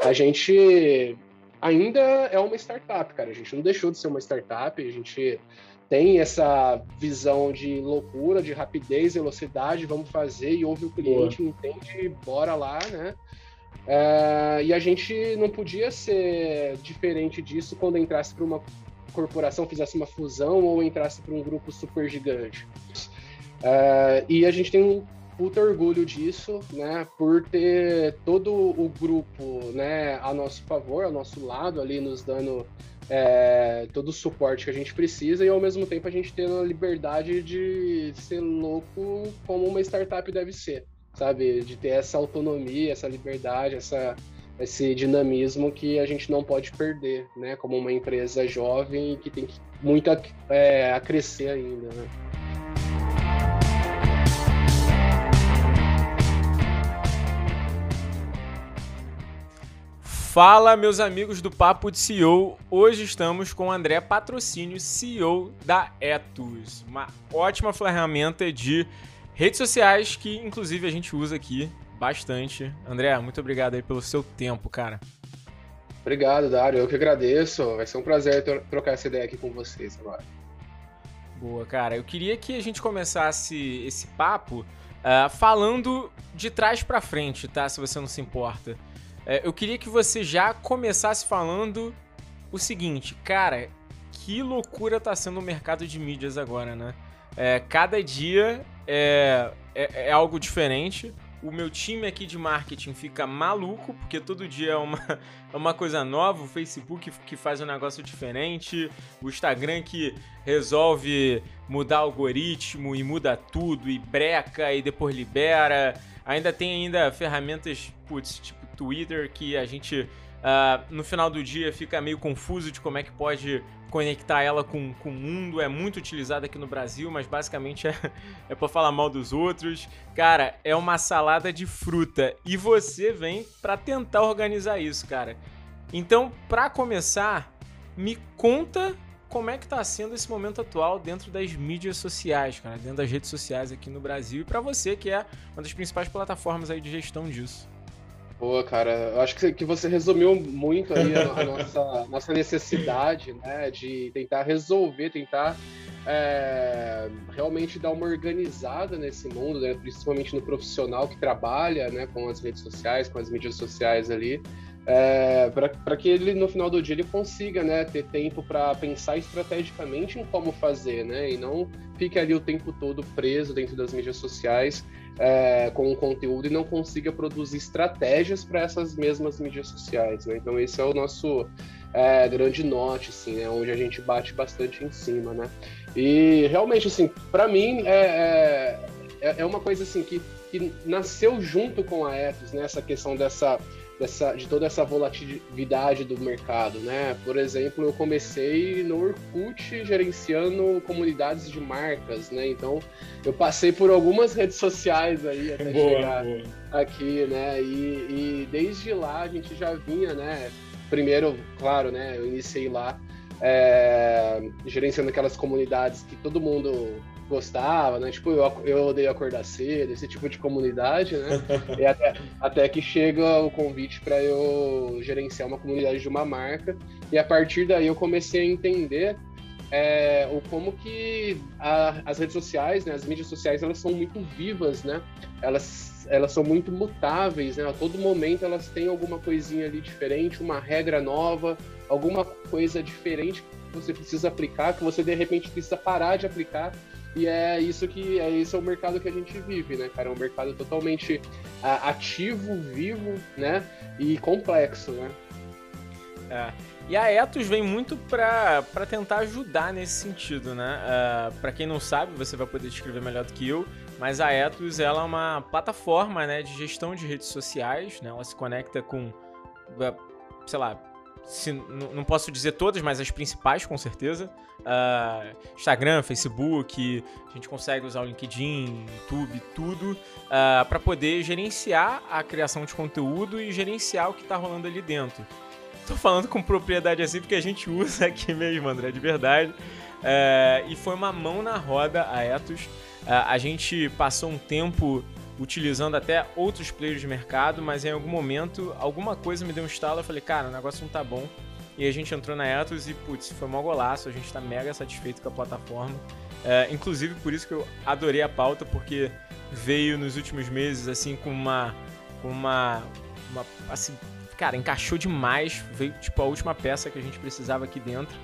a gente ainda é uma startup, cara. A gente não deixou de ser uma startup, a gente tem essa visão de loucura, de rapidez, velocidade, vamos fazer e ouve o cliente, Boa. entende, bora lá, né? É, e a gente não podia ser diferente disso quando entrasse para uma corporação, fizesse uma fusão ou entrasse para um grupo super gigante. É, e a gente tem um puta orgulho disso, né, por ter todo o grupo, né, a nosso favor, ao nosso lado ali, nos dando é, todo o suporte que a gente precisa e ao mesmo tempo a gente tendo a liberdade de ser louco como uma startup deve ser, sabe? De ter essa autonomia, essa liberdade, essa, esse dinamismo que a gente não pode perder, né? Como uma empresa jovem que tem muito é, a crescer ainda, né? Fala, meus amigos do Papo de CEO. Hoje estamos com o André Patrocínio, CEO da Etus, uma ótima ferramenta de redes sociais que, inclusive, a gente usa aqui bastante. André, muito obrigado aí pelo seu tempo, cara. Obrigado, Dário. Eu que agradeço. Vai ser um prazer trocar essa ideia aqui com vocês agora. Boa, cara. Eu queria que a gente começasse esse papo uh, falando de trás para frente, tá? Se você não se importa. É, eu queria que você já começasse falando o seguinte, cara, que loucura tá sendo o mercado de mídias agora, né? É, cada dia é, é, é, algo diferente. O meu time aqui de marketing fica maluco, porque todo dia é uma, é uma coisa nova. O Facebook que faz um negócio diferente, o Instagram que resolve mudar algoritmo e muda tudo, e breca e depois libera. Ainda tem ainda ferramentas, putz, tipo Twitter que a gente uh, no final do dia fica meio confuso de como é que pode conectar ela com, com o mundo. É muito utilizada aqui no Brasil, mas basicamente é, é para falar mal dos outros. Cara, é uma salada de fruta e você vem para tentar organizar isso, cara. Então, para começar, me conta como é que tá sendo esse momento atual dentro das mídias sociais, cara, dentro das redes sociais aqui no Brasil e para você que é uma das principais plataformas aí de gestão disso. Boa, cara. Eu acho que você resumiu muito aí a, nossa, nossa necessidade, né, de tentar resolver, tentar é, realmente dar uma organizada nesse mundo, né, principalmente no profissional que trabalha, né, com as redes sociais, com as mídias sociais ali, é, para que ele no final do dia ele consiga né, ter tempo para pensar estrategicamente em como fazer, né, e não fique ali o tempo todo preso dentro das mídias sociais é, com o conteúdo e não consiga produzir estratégias para essas mesmas mídias sociais. Né? Então esse é o nosso é, grande norte, assim, né? onde a gente bate bastante em cima, né? E realmente, assim, para mim é, é, é, uma coisa assim que, que nasceu junto com a Ethos, né? Essa questão dessa dessa, de toda essa volatilidade do mercado, né? Por exemplo, eu comecei no Orkut gerenciando comunidades de marcas, né? Então, eu passei por algumas redes sociais aí até boa, chegar boa. aqui, né? E, e, desde lá a gente já vinha, né? Primeiro, claro, né? Eu iniciei lá é, gerenciando aquelas comunidades que todo mundo gostava, né? Tipo, eu, eu odeio acordar cedo, esse tipo de comunidade, né? e até, até que chega o convite para eu gerenciar uma comunidade de uma marca. E a partir daí eu comecei a entender é, o como que a, as redes sociais, né, as mídias sociais, elas são muito vivas, né? Elas, elas são muito mutáveis, né? A todo momento elas têm alguma coisinha ali diferente, uma regra nova, alguma coisa diferente que você precisa aplicar, que você de repente precisa parar de aplicar e é isso que é esse é o mercado que a gente vive, né, cara? É um mercado totalmente ativo, vivo, né? E complexo, né? É. E a Etos vem muito para tentar ajudar nesse sentido, né? Uh, é, para quem não sabe, você vai poder descrever melhor do que eu, mas a Etos ela é uma plataforma né, de gestão de redes sociais, né? Ela se conecta com, sei lá, se, não posso dizer todas, mas as principais com certeza. Uh, Instagram, Facebook, a gente consegue usar o LinkedIn, YouTube, tudo, uh, ah, para poder gerenciar a criação de conteúdo e gerenciar o que está rolando ali dentro. Tô falando com propriedade assim porque a gente usa aqui mesmo, André, de verdade. Uh, e foi uma mão na roda a Etos. a gente passou um tempo utilizando até outros players de mercado, mas em algum momento, alguma coisa me deu um estalo, eu falei, cara, o negócio não tá bom. E a gente entrou na Ethos e, putz, foi um golaço, a gente tá mega satisfeito com a plataforma. É, inclusive, por isso que eu adorei a pauta, porque veio nos últimos meses, assim, com uma... Com uma, uma assim, cara, encaixou demais, veio, tipo, a última peça que a gente precisava aqui dentro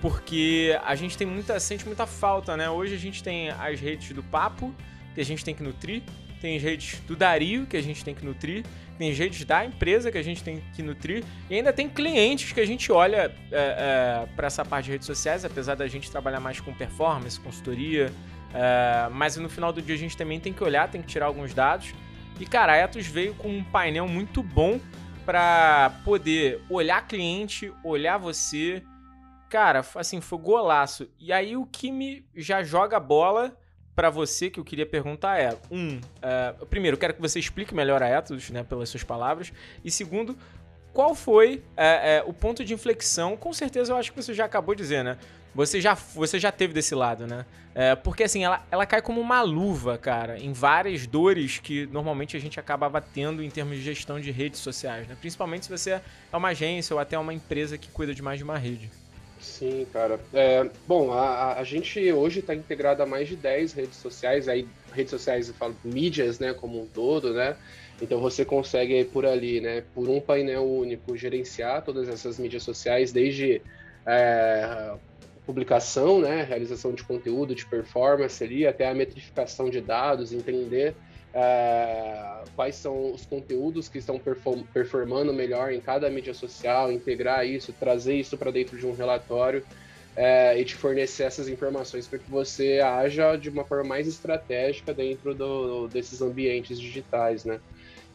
porque a gente tem muita sente muita falta, né? Hoje a gente tem as redes do Papo que a gente tem que nutrir, tem redes do Dario que a gente tem que nutrir, tem redes da empresa que a gente tem que nutrir e ainda tem clientes que a gente olha é, é, para essa parte de redes sociais, apesar da gente trabalhar mais com performance, consultoria, é, mas no final do dia a gente também tem que olhar, tem que tirar alguns dados. E cara, a Etos veio com um painel muito bom para poder olhar cliente, olhar você Cara, assim, foi golaço. E aí o que me já joga a bola para você que eu queria perguntar é: um, uh, primeiro, quero que você explique melhor a Ethos, né, pelas suas palavras. E segundo, qual foi uh, uh, o ponto de inflexão? Com certeza eu acho que você já acabou de dizer, né? Você já, você já teve desse lado, né? porque assim, ela, ela cai como uma luva, cara, em várias dores que normalmente a gente acabava tendo em termos de gestão de redes sociais, né? Principalmente se você é uma agência ou até uma empresa que cuida de mais de uma rede. Sim, cara. É, bom, a, a gente hoje está integrado a mais de 10 redes sociais, aí redes sociais eu falo mídias, né, como um todo, né? Então você consegue por ali, né, por um painel único, gerenciar todas essas mídias sociais, desde é, publicação, né, realização de conteúdo, de performance ali, até a metrificação de dados, entender é, quais são os conteúdos que estão perform performando melhor em cada mídia social, integrar isso, trazer isso para dentro de um relatório é, e te fornecer essas informações para que você haja de uma forma mais estratégica dentro do, desses ambientes digitais, né?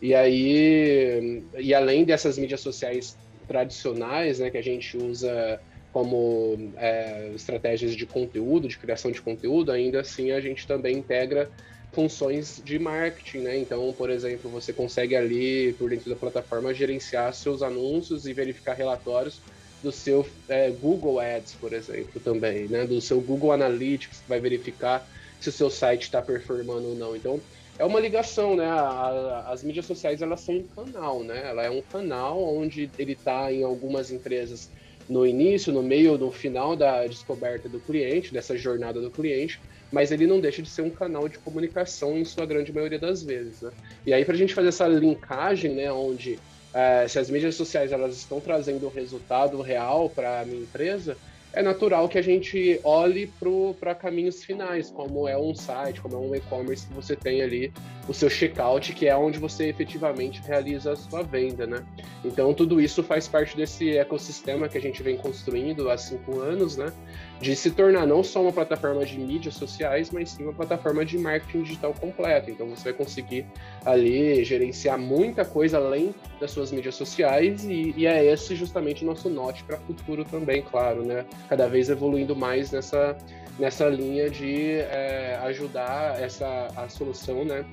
E aí, e além dessas mídias sociais tradicionais, né, que a gente usa como é, estratégias de conteúdo, de criação de conteúdo, ainda assim a gente também integra funções de marketing, né? Então, por exemplo, você consegue ali, por dentro da plataforma, gerenciar seus anúncios e verificar relatórios do seu é, Google Ads, por exemplo, também, né? Do seu Google Analytics, que vai verificar se o seu site está performando ou não. Então, é uma ligação, né? A, a, as mídias sociais, elas são um canal, né? Ela é um canal onde ele está em algumas empresas no início, no meio, no final da descoberta do cliente, dessa jornada do cliente, mas ele não deixa de ser um canal de comunicação em sua grande maioria das vezes, né? E aí, para a gente fazer essa linkagem, né, onde é, se as mídias sociais elas estão trazendo resultado real para a minha empresa, é natural que a gente olhe para caminhos finais, como é um site, como é um e-commerce que você tem ali o seu checkout, que é onde você efetivamente realiza a sua venda, né? Então tudo isso faz parte desse ecossistema que a gente vem construindo há cinco anos, né? De se tornar não só uma plataforma de mídias sociais, mas sim uma plataforma de marketing digital completo. Então você vai conseguir ali gerenciar muita coisa além das suas mídias sociais e, e é esse justamente o nosso norte para o futuro também, claro, né? Cada vez evoluindo mais nessa, nessa linha de é, ajudar essa a solução, né,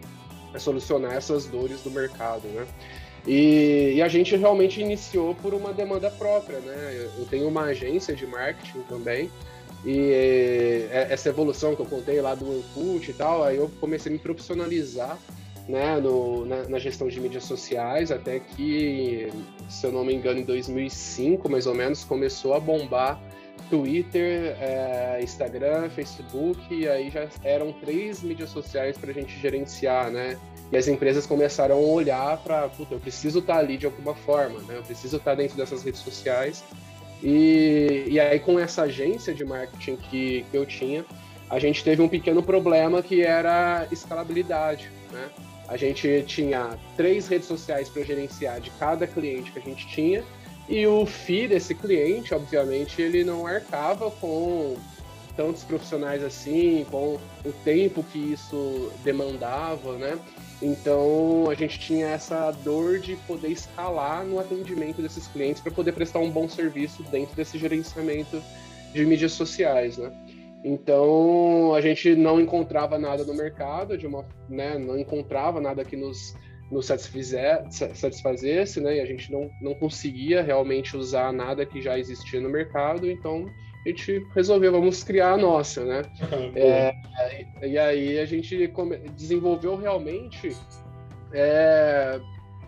a solucionar essas dores do mercado, né. E, e, a gente realmente iniciou por uma demanda própria, né. Eu tenho uma agência de marketing também e é, essa evolução que eu contei lá do Orkut e tal, aí eu comecei a me profissionalizar né, no, na, na, gestão de mídias sociais, até que, se eu não me engano, em 2005, mais ou menos, começou a bombar Twitter, é, Instagram, Facebook, e aí já eram três mídias sociais para a gente gerenciar, né? E as empresas começaram a olhar para, puta, eu preciso estar tá ali de alguma forma, né? Eu preciso estar tá dentro dessas redes sociais. E, e aí, com essa agência de marketing que, que eu tinha, a gente teve um pequeno problema que era escalabilidade, né? A gente tinha três redes sociais para gerenciar de cada cliente que a gente tinha, e o FII desse cliente, obviamente, ele não arcava com tantos profissionais assim, com o tempo que isso demandava, né? Então a gente tinha essa dor de poder escalar no atendimento desses clientes para poder prestar um bom serviço dentro desse gerenciamento de mídias sociais, né? Então a gente não encontrava nada no mercado, de uma, né, não encontrava nada que nos nos satisfizer, satisfazesse, né? E a gente não, não conseguia realmente usar nada que já existia no mercado, então a gente resolveu, vamos criar a nossa, né? é, e aí a gente desenvolveu realmente é,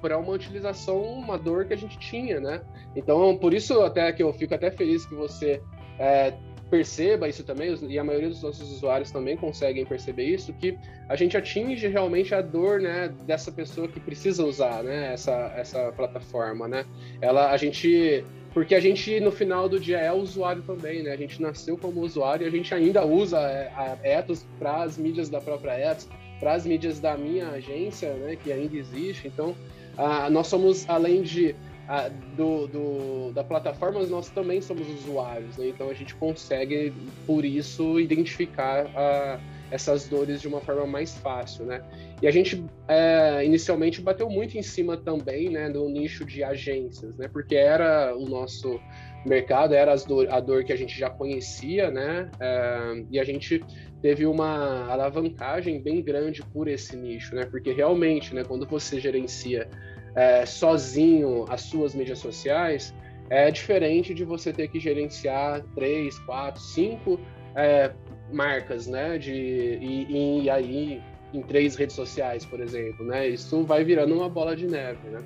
para uma utilização, uma dor que a gente tinha, né? Então, por isso até que eu fico até feliz que você é, perceba isso também, e a maioria dos nossos usuários também conseguem perceber isso, que a gente atinge realmente a dor, né, dessa pessoa que precisa usar, né, essa, essa plataforma, né? Ela, a gente porque a gente no final do dia é usuário também, né? A gente nasceu como usuário e a gente ainda usa é, a Ethos para as mídias da própria Ethos, para as mídias da minha agência, né? Que ainda existe. Então, a, nós somos além de a, do, do, da plataforma, nós também somos usuários, né? Então a gente consegue, por isso, identificar a, essas dores de uma forma mais fácil, né? E a gente é, inicialmente bateu muito em cima também, né, do nicho de agências, né? Porque era o nosso mercado, era a dor que a gente já conhecia, né? É, e a gente teve uma alavancagem bem grande por esse nicho, né? Porque realmente, né, quando você gerencia é, sozinho as suas mídias sociais, é diferente de você ter que gerenciar três, quatro, cinco é, marcas, né? De, e, e, aí em três redes sociais, por exemplo, né? Isso vai virando uma bola de neve, né?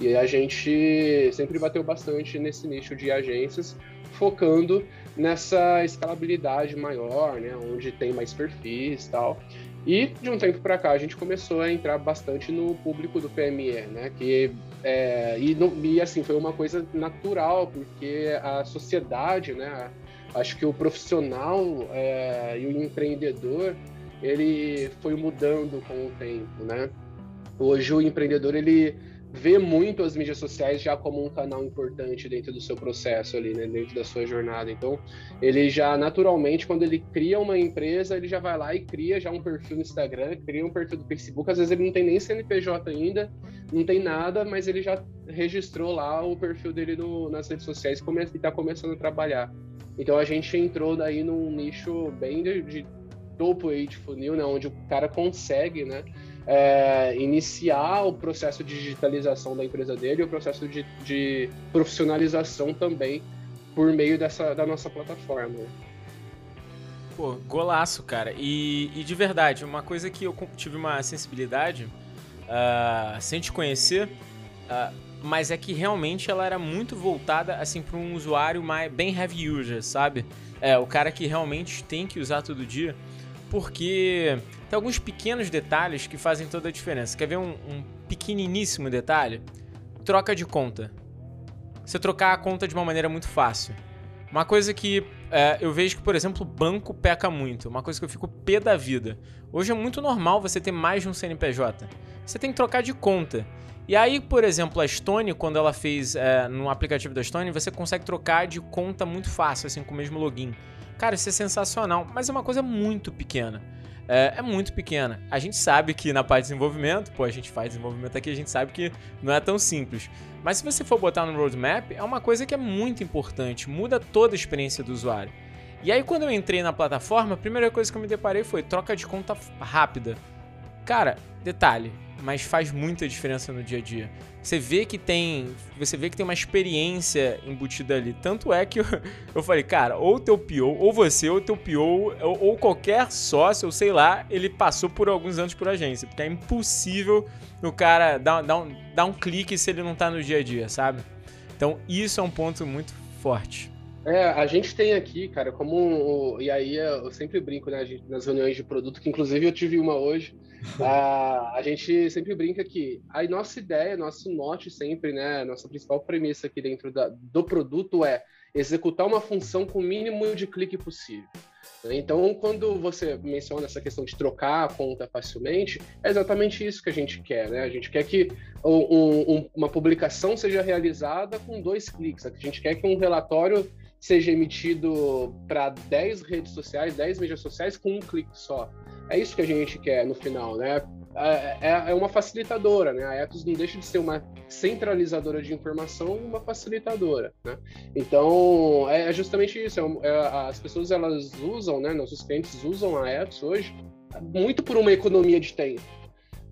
E a gente sempre bateu bastante nesse nicho de agências, focando nessa escalabilidade maior, né? Onde tem mais perfis e tal. E de um tempo para cá a gente começou a entrar bastante no público do PME, né? Que é, e, no, e assim foi uma coisa natural porque a sociedade, né? Acho que o profissional é, e o empreendedor ele foi mudando com o tempo, né? Hoje o empreendedor ele vê muito as mídias sociais já como um canal importante dentro do seu processo ali, né, dentro da sua jornada. Então, ele já naturalmente, quando ele cria uma empresa, ele já vai lá e cria já um perfil no Instagram, cria um perfil do Facebook. Às vezes ele não tem nem CNPJ ainda, não tem nada, mas ele já registrou lá o perfil dele no, nas redes sociais e está começando a trabalhar. Então, a gente entrou daí num nicho bem de, de topo aí de funil, né, onde o cara consegue, né, é, iniciar o processo de digitalização da empresa dele o processo de, de profissionalização também por meio dessa, da nossa plataforma. Pô, golaço, cara. E, e de verdade, uma coisa que eu tive uma sensibilidade uh, sem te conhecer, uh, mas é que realmente ela era muito voltada assim para um usuário mais bem heavy user, sabe? É, o cara que realmente tem que usar todo dia, porque tem alguns pequenos detalhes que fazem toda a diferença. Quer ver um, um pequeniníssimo detalhe? Troca de conta. Você trocar a conta de uma maneira muito fácil. Uma coisa que é, eu vejo que, por exemplo, o banco peca muito. Uma coisa que eu fico pé da vida. Hoje é muito normal você ter mais de um CNPJ. Você tem que trocar de conta. E aí, por exemplo, a Stone, quando ela fez é, no aplicativo da Stone, você consegue trocar de conta muito fácil, assim, com o mesmo login. Cara, isso é sensacional, mas é uma coisa muito pequena é, é, muito pequena. A gente sabe que na parte de desenvolvimento, pô, a gente faz desenvolvimento aqui, a gente sabe que não é tão simples. Mas se você for botar no roadmap, é uma coisa que é muito importante, muda toda a experiência do usuário. E aí quando eu entrei na plataforma, a primeira coisa que eu me deparei foi troca de conta rápida. Cara, detalhe, mas faz muita diferença no dia a dia. Você vê que tem, você vê que tem uma experiência embutida ali. Tanto é que eu, eu falei, cara, ou teu PO, ou você, ou teu PO, ou, ou qualquer sócio, ou sei lá, ele passou por alguns anos por agência, porque é impossível o cara dar, dar, um, dar um clique se ele não tá no dia a dia, sabe? Então, isso é um ponto muito forte. É, a gente tem aqui, cara, como. E aí eu sempre brinco, né, gente, nas reuniões de produto, que inclusive eu tive uma hoje. a, a gente sempre brinca que a nossa ideia, nosso norte sempre, né, nossa principal premissa aqui dentro da, do produto é executar uma função com o mínimo de clique possível. Então, quando você menciona essa questão de trocar a conta facilmente, é exatamente isso que a gente quer, né? A gente quer que um, um, uma publicação seja realizada com dois cliques. A gente quer que um relatório seja emitido para 10 redes sociais, 10 mídias sociais com um clique só. É isso que a gente quer no final, né? É, é, é uma facilitadora, né? A Ethos não deixa de ser uma centralizadora de informação uma facilitadora, né? Então, é, é justamente isso. É, é, as pessoas, elas usam, né? Nossos clientes usam a Ethos hoje muito por uma economia de tempo.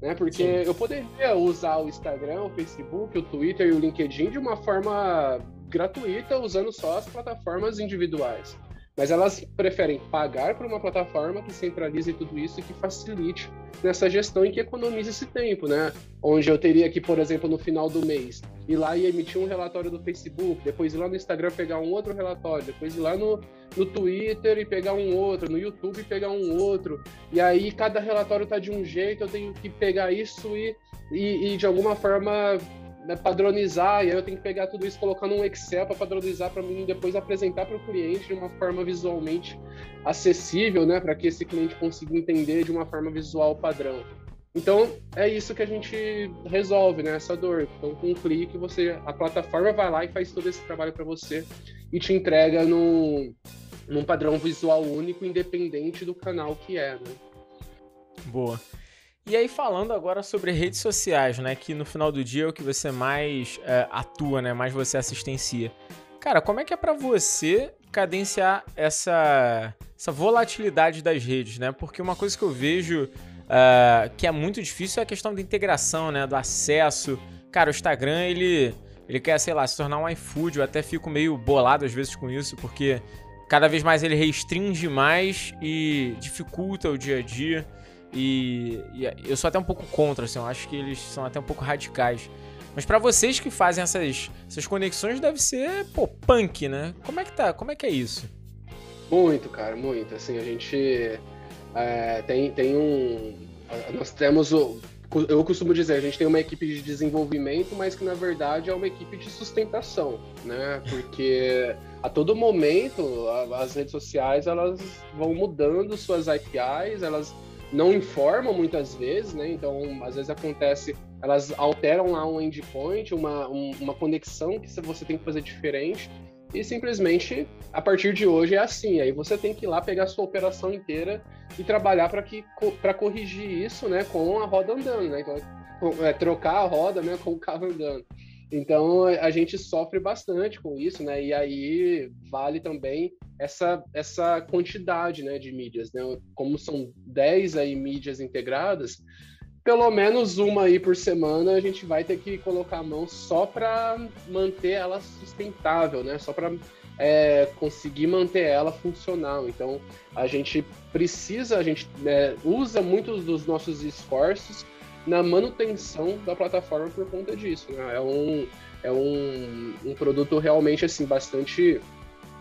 Né? Porque Sim. eu poderia usar o Instagram, o Facebook, o Twitter e o LinkedIn de uma forma gratuita usando só as plataformas individuais. mas elas preferem pagar por uma plataforma que centralize tudo isso e que facilite nessa gestão e que economize esse tempo, né? Onde eu teria que, por exemplo, no final do mês, ir lá e emitir um relatório do Facebook, depois ir lá no Instagram pegar um outro relatório, depois ir lá no, no Twitter e pegar um outro, no YouTube e pegar um outro. E aí cada relatório tá de um jeito, eu tenho que pegar isso e, e, e de alguma forma né, padronizar, e aí eu tenho que pegar tudo isso, colocar num Excel para padronizar para mim depois apresentar para o cliente de uma forma visualmente acessível, né, para que esse cliente consiga entender de uma forma visual padrão. Então é isso que a gente resolve, né, essa dor. Então com um clique você, a plataforma vai lá e faz todo esse trabalho para você e te entrega num, num padrão visual único, independente do canal que é, né? Boa. E aí, falando agora sobre redes sociais, né? Que no final do dia é o que você mais é, atua, né? Mais você assistencia. Cara, como é que é para você cadenciar essa, essa volatilidade das redes, né? Porque uma coisa que eu vejo uh, que é muito difícil é a questão da integração, né? Do acesso. Cara, o Instagram, ele, ele quer, sei lá, se tornar um iFood. Eu até fico meio bolado às vezes com isso, porque cada vez mais ele restringe mais e dificulta o dia a dia. E, e, eu sou até um pouco contra, assim, eu acho que eles são até um pouco radicais. Mas para vocês que fazem essas, essas conexões, deve ser, pô, punk, né? Como é que tá? Como é que é isso? Muito, cara, muito. Assim, a gente é, tem, tem um. Nós temos o. Eu costumo dizer, a gente tem uma equipe de desenvolvimento, mas que na verdade é uma equipe de sustentação, né? Porque a todo momento as redes sociais elas vão mudando suas APIs, elas não informam muitas vezes, né? Então, às vezes acontece, elas alteram lá um endpoint, uma, um, uma conexão que você tem que fazer diferente, e simplesmente a partir de hoje é assim. Aí você tem que ir lá pegar a sua operação inteira e trabalhar para que para corrigir isso, né, com a roda andando, né? Então, é, trocar a roda, né, com o carro andando. Então a gente sofre bastante com isso, né? E aí vale também essa, essa quantidade né, de mídias, né? Como são 10 aí mídias integradas, pelo menos uma aí por semana a gente vai ter que colocar a mão só para manter ela sustentável, né? Só para é, conseguir manter ela funcional. Então a gente precisa, a gente é, usa muitos dos nossos esforços na manutenção da plataforma por conta disso. Né? É, um, é um, um produto realmente assim bastante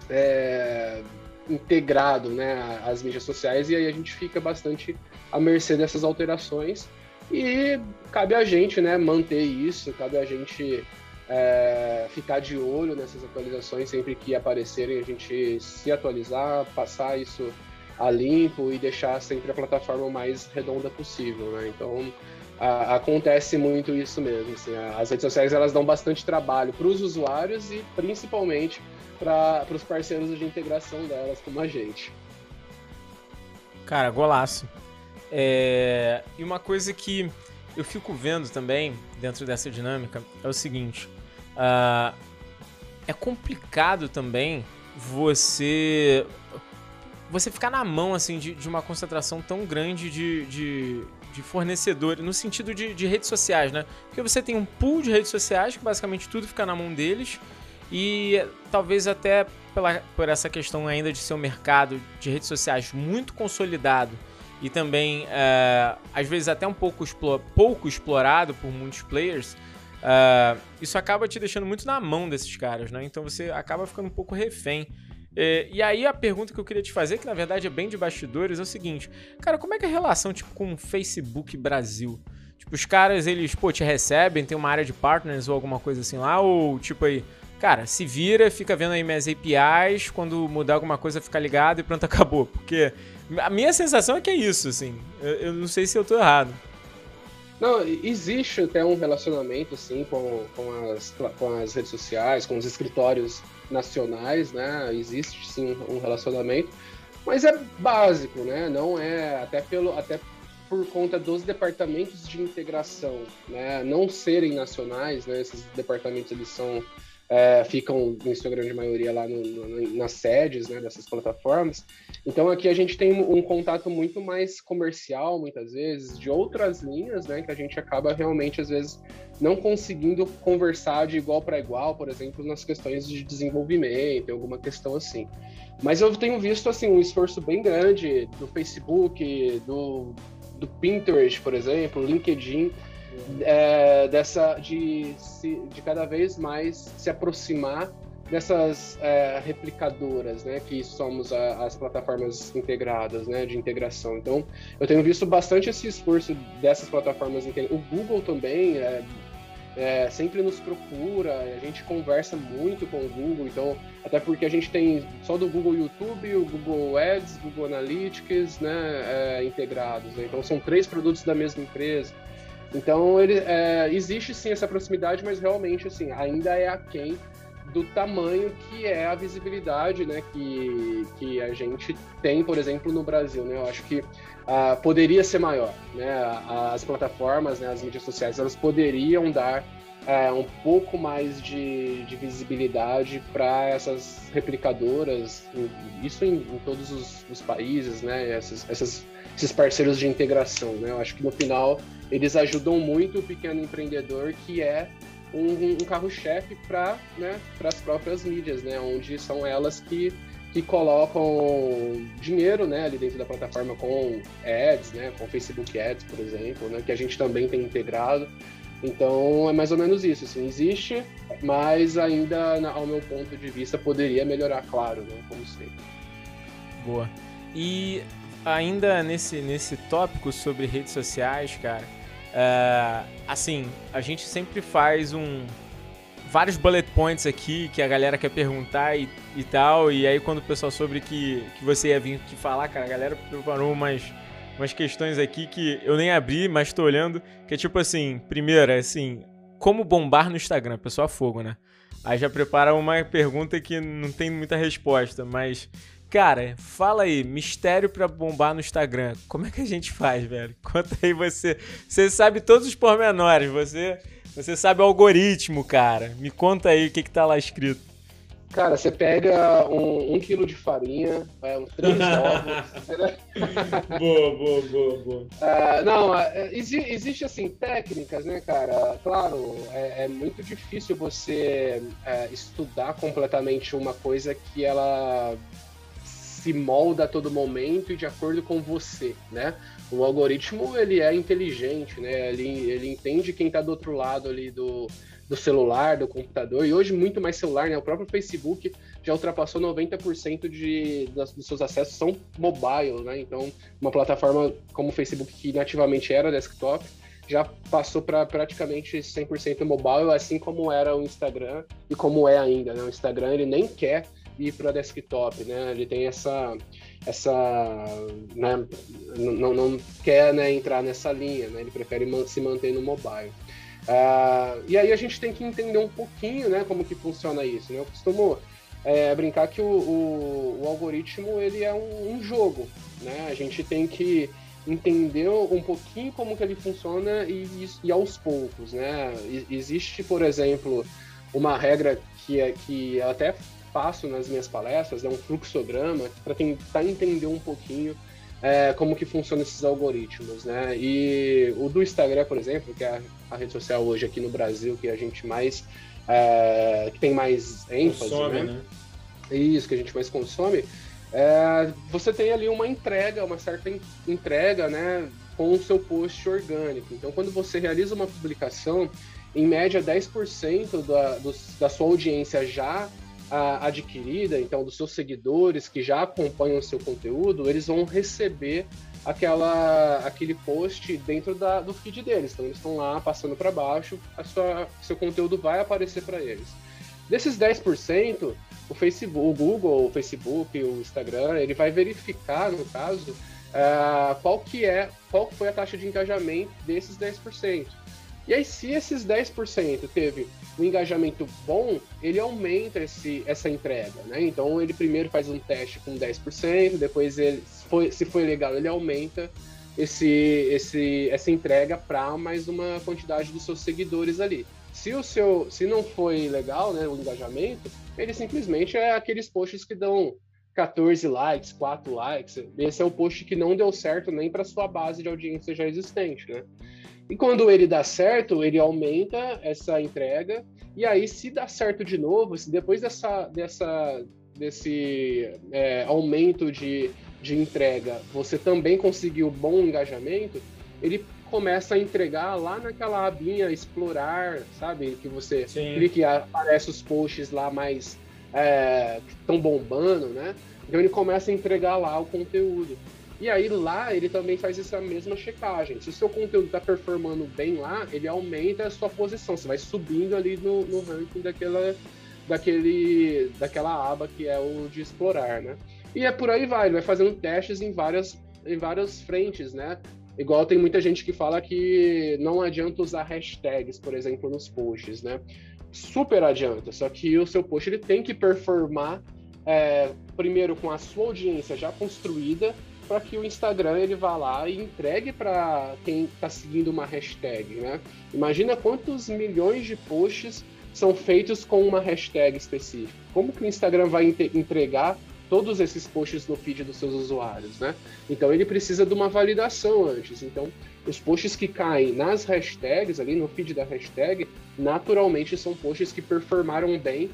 é, integrado né, às mídias sociais e aí a gente fica bastante à mercê dessas alterações e cabe a gente né, manter isso, cabe a gente é, ficar de olho nessas atualizações sempre que aparecerem, a gente se atualizar, passar isso a limpo e deixar sempre a plataforma mais redonda possível. Né? Então a, acontece muito isso mesmo. Assim, as redes sociais elas dão bastante trabalho para os usuários e principalmente para os parceiros de integração delas, como a gente. Cara, golaço. É... E uma coisa que eu fico vendo também dentro dessa dinâmica é o seguinte: uh... é complicado também você você ficar na mão assim de, de uma concentração tão grande de, de, de fornecedores, no sentido de, de redes sociais, né? Porque você tem um pool de redes sociais que basicamente tudo fica na mão deles e talvez até pela, por essa questão ainda de ser um mercado de redes sociais muito consolidado e também é, às vezes até um pouco, pouco explorado por muitos players, é, isso acaba te deixando muito na mão desses caras, né? Então você acaba ficando um pouco refém. É, e aí a pergunta que eu queria te fazer, que na verdade é bem de bastidores, é o seguinte: cara, como é que é a relação tipo, com o Facebook Brasil? Tipo, os caras, eles, pô, te recebem, tem uma área de partners ou alguma coisa assim lá, ou tipo aí, cara, se vira, fica vendo aí minhas APIs, quando mudar alguma coisa fica ligado e pronto, acabou. Porque a minha sensação é que é isso, assim. Eu, eu não sei se eu tô errado. Não, existe até um relacionamento, assim, com, com, as, com as redes sociais, com os escritórios nacionais, né? Existe, sim, um relacionamento. Mas é básico, né? Não é, até pelo, até por conta dos departamentos de integração, né? Não serem nacionais, né? Esses departamentos, eles são é, ficam, em sua grande maioria, lá no, no, nas sedes né, dessas plataformas. Então aqui a gente tem um contato muito mais comercial, muitas vezes, de outras linhas, né, que a gente acaba realmente, às vezes, não conseguindo conversar de igual para igual, por exemplo, nas questões de desenvolvimento, alguma questão assim. Mas eu tenho visto assim um esforço bem grande do Facebook, do, do Pinterest, por exemplo, LinkedIn, é, dessa de, de cada vez mais se aproximar dessas é, replicadoras, né, que somos a, as plataformas integradas, né, de integração. Então, eu tenho visto bastante esse esforço dessas plataformas. O Google também é, é, sempre nos procura, a gente conversa muito com o Google, então, até porque a gente tem só do Google YouTube, o Google Ads, Google Analytics, né, é, integrados. Né? Então, são três produtos da mesma empresa. Então, ele, é, existe sim essa proximidade, mas realmente, assim, ainda é aquém do tamanho que é a visibilidade né, que, que a gente tem, por exemplo, no Brasil. Né? Eu acho que uh, poderia ser maior. Né? As plataformas, né, as mídias sociais, elas poderiam dar uh, um pouco mais de, de visibilidade para essas replicadoras, isso em, em todos os, os, países, né? Essas, essas, esses parceiros de integração. Né? Eu acho que no final eles ajudam muito o pequeno empreendedor que é um, um carro-chefe para né, as próprias mídias, né, onde são elas que, que colocam dinheiro né, ali dentro da plataforma com ads, né, com Facebook Ads, por exemplo, né, que a gente também tem integrado. Então é mais ou menos isso. Assim, existe, mas ainda, ao meu ponto de vista, poderia melhorar, claro, né, como sempre. Boa. E ainda nesse, nesse tópico sobre redes sociais, cara, Uh, assim, a gente sempre faz um vários bullet points aqui que a galera quer perguntar e, e tal. E aí quando o pessoal soube que, que você ia vir aqui falar, cara, a galera preparou umas, umas questões aqui que eu nem abri, mas tô olhando. Que é tipo assim, primeiro, é assim, como bombar no Instagram? Pessoal fogo, né? Aí já prepara uma pergunta que não tem muita resposta, mas Cara, fala aí, mistério pra bombar no Instagram. Como é que a gente faz, velho? Conta aí você. Você sabe todos os pormenores, você, você sabe o algoritmo, cara. Me conta aí o que, que tá lá escrito. Cara, você pega um, um quilo de farinha, é, uns três ovos. boa, boa, boa, boa. Uh, não, uh, exi existe assim técnicas, né, cara? Claro, é, é muito difícil você uh, estudar completamente uma coisa que ela se molda a todo momento e de acordo com você, né? O algoritmo, ele é inteligente, né? Ele, ele entende quem está do outro lado ali do, do celular, do computador, e hoje muito mais celular, né? O próprio Facebook já ultrapassou 90% de, das, dos seus acessos são mobile, né? Então, uma plataforma como o Facebook, que nativamente era desktop, já passou para praticamente 100% mobile, assim como era o Instagram e como é ainda, né? O Instagram, ele nem quer ir para desktop, né? Ele tem essa, essa, né? Não, não quer né, entrar nessa linha, né? Ele prefere se manter no mobile. Uh, e aí a gente tem que entender um pouquinho, né? Como que funciona isso, né? Eu costumo é, brincar que o, o, o, algoritmo ele é um, um, jogo, né? A gente tem que entender um pouquinho como que ele funciona e, e aos poucos, né? existe, por exemplo, uma regra que é que até faço nas minhas palestras é um fluxograma para tentar entender um pouquinho é, como que funcionam esses algoritmos, né? E o do Instagram, por exemplo, que é a, rede social hoje aqui no Brasil que a gente mais é, que tem mais ênfase, consome, né? né? Isso que a gente mais consome. É, você tem ali uma entrega, uma certa entrega, né, com o seu post orgânico. Então, quando você realiza uma publicação, em média 10% da, da sua audiência já adquirida, então dos seus seguidores que já acompanham o seu conteúdo, eles vão receber aquela, aquele post dentro da, do feed deles. Então eles estão lá passando para baixo, a sua, seu conteúdo vai aparecer para eles. Desses 10%, o Facebook, o Google, o Facebook, o Instagram, ele vai verificar, no caso, uh, qual que é, qual foi a taxa de engajamento desses 10%. E aí, se esses 10% teve um engajamento bom, ele aumenta esse, essa entrega, né? Então, ele primeiro faz um teste com 10%, depois, ele, se, foi, se foi legal, ele aumenta esse, esse, essa entrega para mais uma quantidade dos seus seguidores ali. Se o seu, se não foi legal, né, o engajamento, ele simplesmente é aqueles posts que dão 14 likes, 4 likes. Esse é o post que não deu certo nem para sua base de audiência já existente, né? E quando ele dá certo, ele aumenta essa entrega. E aí, se dá certo de novo, se depois dessa, dessa, desse é, aumento de, de entrega, você também conseguiu bom engajamento, ele começa a entregar lá naquela abinha explorar, sabe? Que você Sim. clica e aparece os posts lá mais é, que estão bombando, né? Então ele começa a entregar lá o conteúdo. E aí lá ele também faz essa mesma checagem. Se o seu conteúdo está performando bem lá, ele aumenta a sua posição. Você vai subindo ali no, no ranking daquela, daquele, daquela aba que é o de explorar, né? E é por aí vai, ele vai fazendo testes em várias, em várias frentes, né? Igual tem muita gente que fala que não adianta usar hashtags, por exemplo, nos posts, né? Super adianta, só que o seu post ele tem que performar é, primeiro com a sua audiência já construída para que o Instagram ele vá lá e entregue para quem está seguindo uma hashtag, né? Imagina quantos milhões de posts são feitos com uma hashtag específica. Como que o Instagram vai entregar todos esses posts no feed dos seus usuários, né? Então ele precisa de uma validação antes. Então os posts que caem nas hashtags ali no feed da hashtag, naturalmente são posts que performaram bem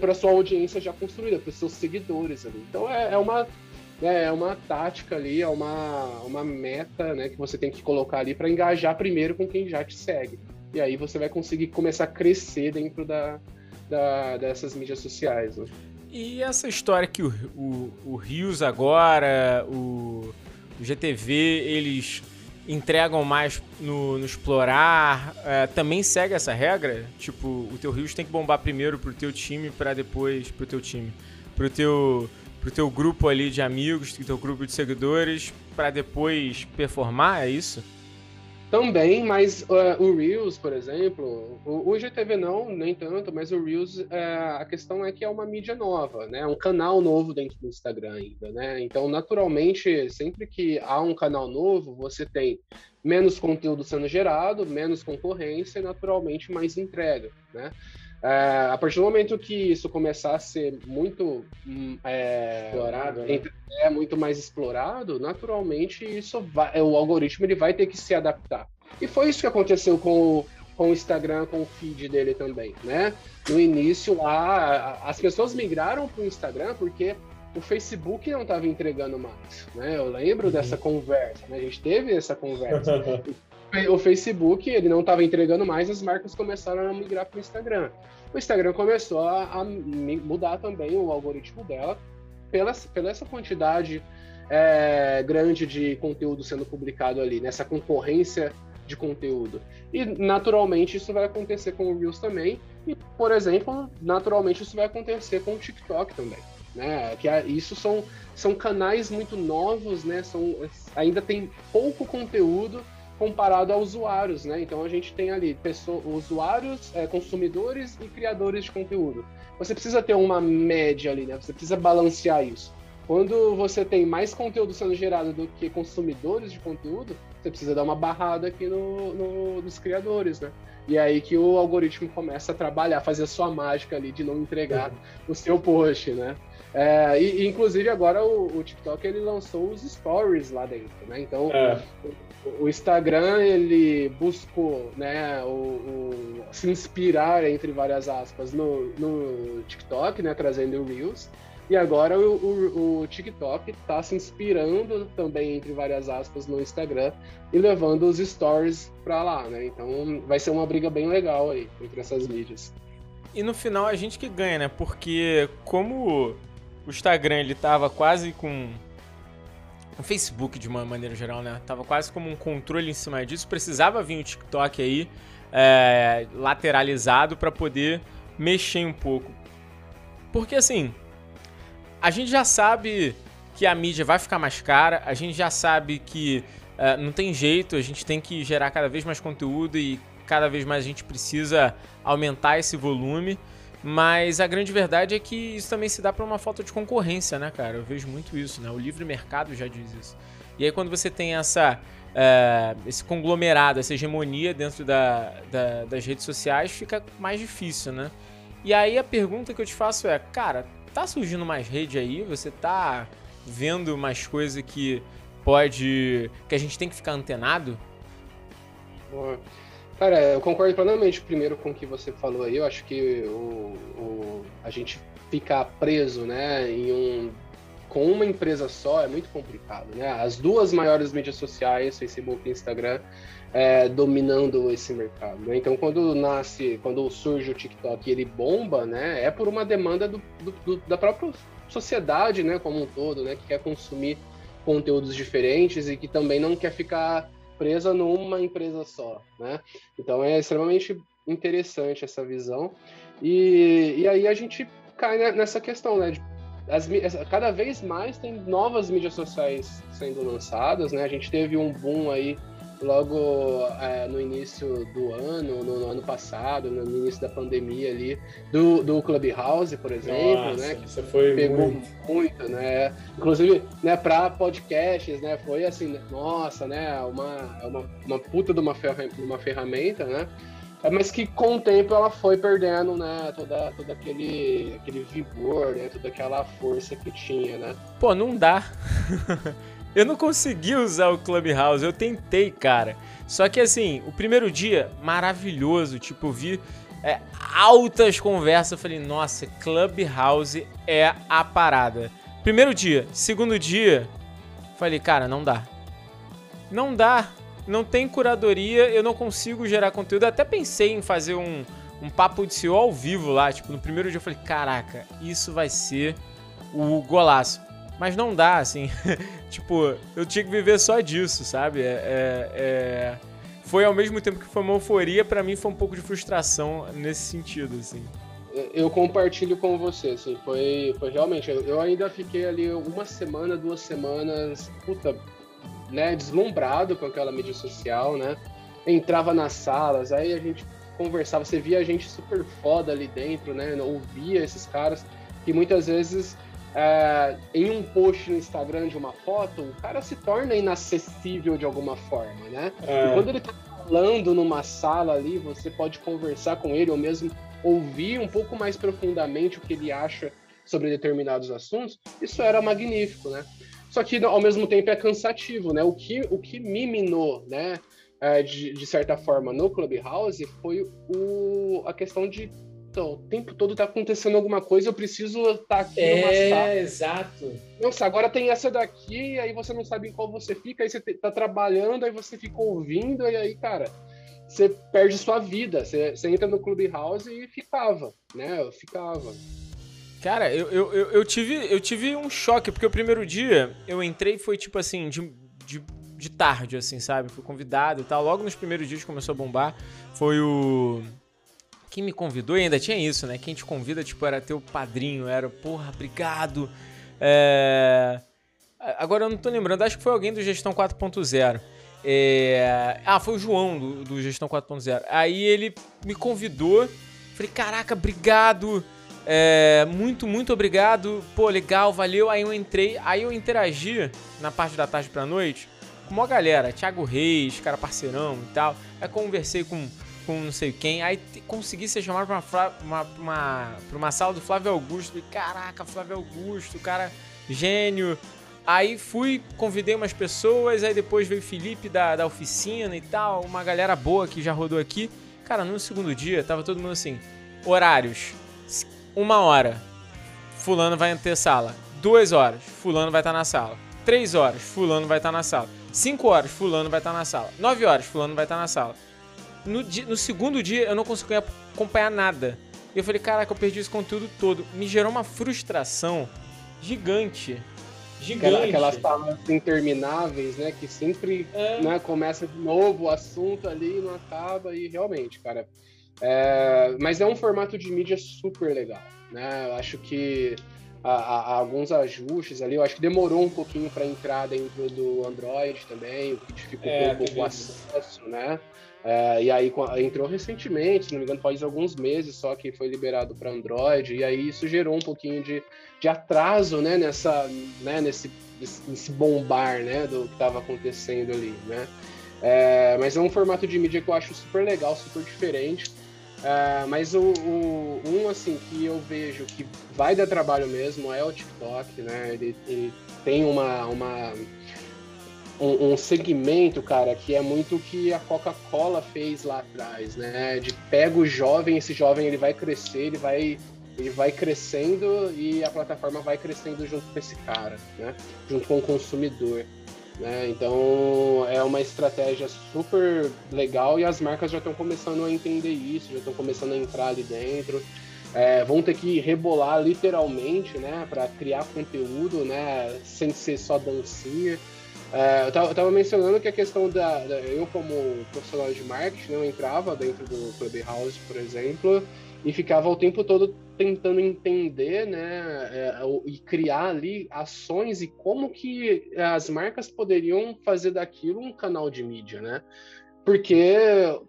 para a sua audiência já construída, para seus seguidores ali. Então é, é uma é, é uma tática ali, é uma, uma meta né, que você tem que colocar ali para engajar primeiro com quem já te segue. E aí você vai conseguir começar a crescer dentro da, da dessas mídias sociais. Né? E essa história que o, o, o Rios agora, o, o GTV, eles entregam mais no, no explorar, é, também segue essa regra? Tipo, o teu Rios tem que bombar primeiro pro teu time para depois pro teu time, pro teu pro teu grupo ali de amigos, pro teu grupo de seguidores, para depois performar, é isso? Também, mas uh, o Reels, por exemplo, o, o GTV não, nem tanto, mas o Reels, uh, a questão é que é uma mídia nova, né? É um canal novo dentro do Instagram ainda, né? Então, naturalmente, sempre que há um canal novo, você tem menos conteúdo sendo gerado, menos concorrência e, naturalmente, mais entrega, né? É, a partir do momento que isso começar a ser muito hum, é, explorado, né? é muito mais explorado, naturalmente isso vai, o algoritmo ele vai ter que se adaptar. E foi isso que aconteceu com, com o Instagram, com o feed dele também, né? No início lá, as pessoas migraram para o Instagram porque o Facebook não estava entregando mais, né? Eu lembro uhum. dessa conversa, né? A gente teve essa conversa. o Facebook ele não estava entregando mais, as marcas começaram a migrar para o Instagram. O Instagram começou a, a, mudar também o algoritmo dela pela, pela essa quantidade é, grande de conteúdo sendo publicado ali, nessa concorrência de conteúdo. E naturalmente isso vai acontecer com o Reels também. E, por exemplo, naturalmente isso vai acontecer com o TikTok também. Né? Que isso são, são canais muito novos, né? São, ainda tem pouco conteúdo comparado a usuários, né? Então a gente tem ali pessoas, usuários, é, consumidores e criadores de conteúdo. Você precisa ter uma média ali, né? Você precisa balancear isso. Quando você tem mais conteúdo sendo gerado do que consumidores de conteúdo, você precisa dar uma barrada aqui no, no, nos criadores, né? E é aí que o algoritmo começa a trabalhar, fazer a sua mágica ali de não entregar uhum. o seu post, né? É, e, e, inclusive agora o, o, TikTok ele lançou os stories lá dentro, né? Então é. O, Instagram ele buscou, né, o, o, se inspirar entre várias aspas no, no TikTok, né, trazendo o Reels. E agora o, o, o TikTok está se inspirando também, entre várias aspas, no Instagram e levando os stories para lá, né? Então vai ser uma briga bem legal aí entre essas mídias. E no final a gente que ganha, né? Porque como o Instagram ele tava quase com o Facebook de uma maneira geral, né? Tava quase como um controle em cima disso. Precisava vir o TikTok aí é, lateralizado para poder mexer um pouco. Porque assim, a gente já sabe que a mídia vai ficar mais cara, a gente já sabe que uh, não tem jeito, a gente tem que gerar cada vez mais conteúdo e cada vez mais a gente precisa aumentar esse volume. Mas a grande verdade é que isso também se dá por uma falta de concorrência, né, cara? Eu vejo muito isso, né? O livre mercado já diz isso. E aí quando você tem essa, uh, esse conglomerado, essa hegemonia dentro da, da, das redes sociais, fica mais difícil, né? E aí a pergunta que eu te faço é, cara, tá surgindo mais rede aí? Você tá vendo mais coisa que pode. que a gente tem que ficar antenado? Cara, eu concordo plenamente primeiro com o que você falou aí. Eu acho que o, o, a gente ficar preso né, em um, com uma empresa só é muito complicado. Né? As duas maiores mídias sociais, Facebook e Instagram, é, dominando esse mercado. Né? Então, quando nasce, quando surge o TikTok e ele bomba, né, é por uma demanda do, do, do, da própria sociedade né, como um todo, né, que quer consumir conteúdos diferentes e que também não quer ficar presa numa empresa só, né? Então é extremamente interessante essa visão. E, e aí a gente cai nessa questão, né? As, cada vez mais tem novas mídias sociais sendo lançadas, né? A gente teve um boom aí logo é, no início do ano, no, no, ano passado, no início da pandemia ali, do, do Clubhouse, por exemplo, Nossa, né? Que isso foi pegou muito, muito né? Inclusive, né, para podcasts, né? Foi assim, nossa, né? Uma, uma, uma puta de uma, ferra, uma ferramenta, né? É, mas que com o tempo ela foi perdendo, né, toda, todo aquele, aquele vigor, né, toda aquela força que tinha, né? Pô, não dá. Eu não consegui usar o Clubhouse, eu tentei, cara. Só que assim, o primeiro dia, maravilhoso. Tipo, vi é, altas conversas. Eu falei, nossa, Clubhouse é a parada. Primeiro dia. Segundo dia, falei, cara, não dá. Não dá. Não tem curadoria, eu não consigo gerar conteúdo. Eu até pensei em fazer um, um papo de CEO ao vivo lá. Tipo, no primeiro dia eu falei, caraca, isso vai ser o golaço. Mas não dá, assim. tipo, eu tinha que viver só disso, sabe? É, é, é... Foi ao mesmo tempo que foi uma euforia, para mim foi um pouco de frustração nesse sentido, assim. Eu compartilho com você, assim, foi, foi realmente. Eu ainda fiquei ali uma semana, duas semanas, puta, né, deslumbrado com aquela mídia social, né? Entrava nas salas, aí a gente conversava, você via a gente super foda ali dentro, né? Ouvia esses caras que muitas vezes é, em um post no Instagram de uma foto, o cara se torna inacessível de alguma forma, né? É. Quando ele tá falando numa sala ali, você pode conversar com ele ou mesmo ouvir um pouco mais profundamente o que ele acha sobre determinados assuntos, isso era magnífico, né? Só que ao mesmo tempo é cansativo, né? O que, o que me minou, né? É, de, de certa forma no Clubhouse foi o, a questão de então, o tempo todo tá acontecendo alguma coisa, eu preciso estar tá aqui é, numa sala. É, exato. Nossa, agora tem essa daqui, aí você não sabe em qual você fica, aí você tá trabalhando, aí você fica ouvindo, e aí, cara, você perde sua vida. Você, você entra no Clubhouse e ficava, né? Eu ficava. Cara, eu, eu, eu, eu, tive, eu tive um choque, porque o primeiro dia eu entrei foi tipo assim, de, de, de tarde, assim, sabe? Fui convidado e tal. Logo nos primeiros dias começou a bombar. Foi o quem me convidou, e ainda tinha isso, né? Quem te convida, tipo, era teu padrinho, era, porra, obrigado. É... Agora eu não tô lembrando, acho que foi alguém do Gestão 4.0. É... Ah, foi o João do, do Gestão 4.0. Aí ele me convidou, falei, caraca, obrigado. É... Muito, muito obrigado. Pô, legal, valeu. Aí eu entrei, aí eu interagi na parte da tarde pra noite com uma galera, Thiago Reis, cara parceirão e tal. Aí conversei com com não sei quem. Aí consegui ser chamado pra uma, uma, uma, pra uma sala do Flávio Augusto. E caraca, Flávio Augusto, cara gênio. Aí fui, convidei umas pessoas, aí depois veio o Felipe da, da oficina e tal, uma galera boa que já rodou aqui. Cara, no segundo dia tava todo mundo assim: horários, uma hora, Fulano vai ter sala. Duas horas, Fulano vai estar tá na sala. Três horas, Fulano vai estar tá na sala. Cinco horas, Fulano vai estar tá na sala. Nove horas, Fulano vai estar na sala. No, dia, no segundo dia eu não consegui acompanhar nada. E eu falei, caraca, eu perdi esse conteúdo todo. Me gerou uma frustração gigante. Gigante. Aquelas palavras intermináveis, né? Que sempre é. né, começa de novo o assunto ali, não acaba, e realmente, cara. É, mas é um formato de mídia super legal, né? Eu acho que alguns ajustes ali, eu acho que demorou um pouquinho para entrar dentro do Android também, o que dificultou é, um pouco o acesso, né? É, e aí entrou recentemente, se não me engano, faz alguns meses só que foi liberado para Android, e aí isso gerou um pouquinho de, de atraso né, nessa, né, nesse, nesse bombar né, do que estava acontecendo ali. Né? É, mas é um formato de mídia que eu acho super legal, super diferente. É, mas o, o, um assim que eu vejo que vai dar trabalho mesmo é o TikTok, né? Ele, ele tem uma, uma um, um, segmento, cara, que é muito o que a Coca-Cola fez lá atrás, né? De pega o jovem, esse jovem ele vai crescer, ele vai ele vai crescendo e a plataforma vai crescendo junto com esse cara, né? Junto com o consumidor. Né? Então é uma estratégia super legal e as marcas já estão começando a entender isso, já estão começando a entrar ali dentro. É, vão ter que rebolar literalmente, né, para criar conteúdo, né, sem ser só dancinha. É, eu, tava, eu, tava, mencionando que a questão da, da, eu como profissional de marketing, eu entrava dentro do Clubhouse, por exemplo, e ficava o tempo todo tentando entender, né, é, e criar ali ações e como que as marcas poderiam fazer daquilo um canal de mídia, né? Porque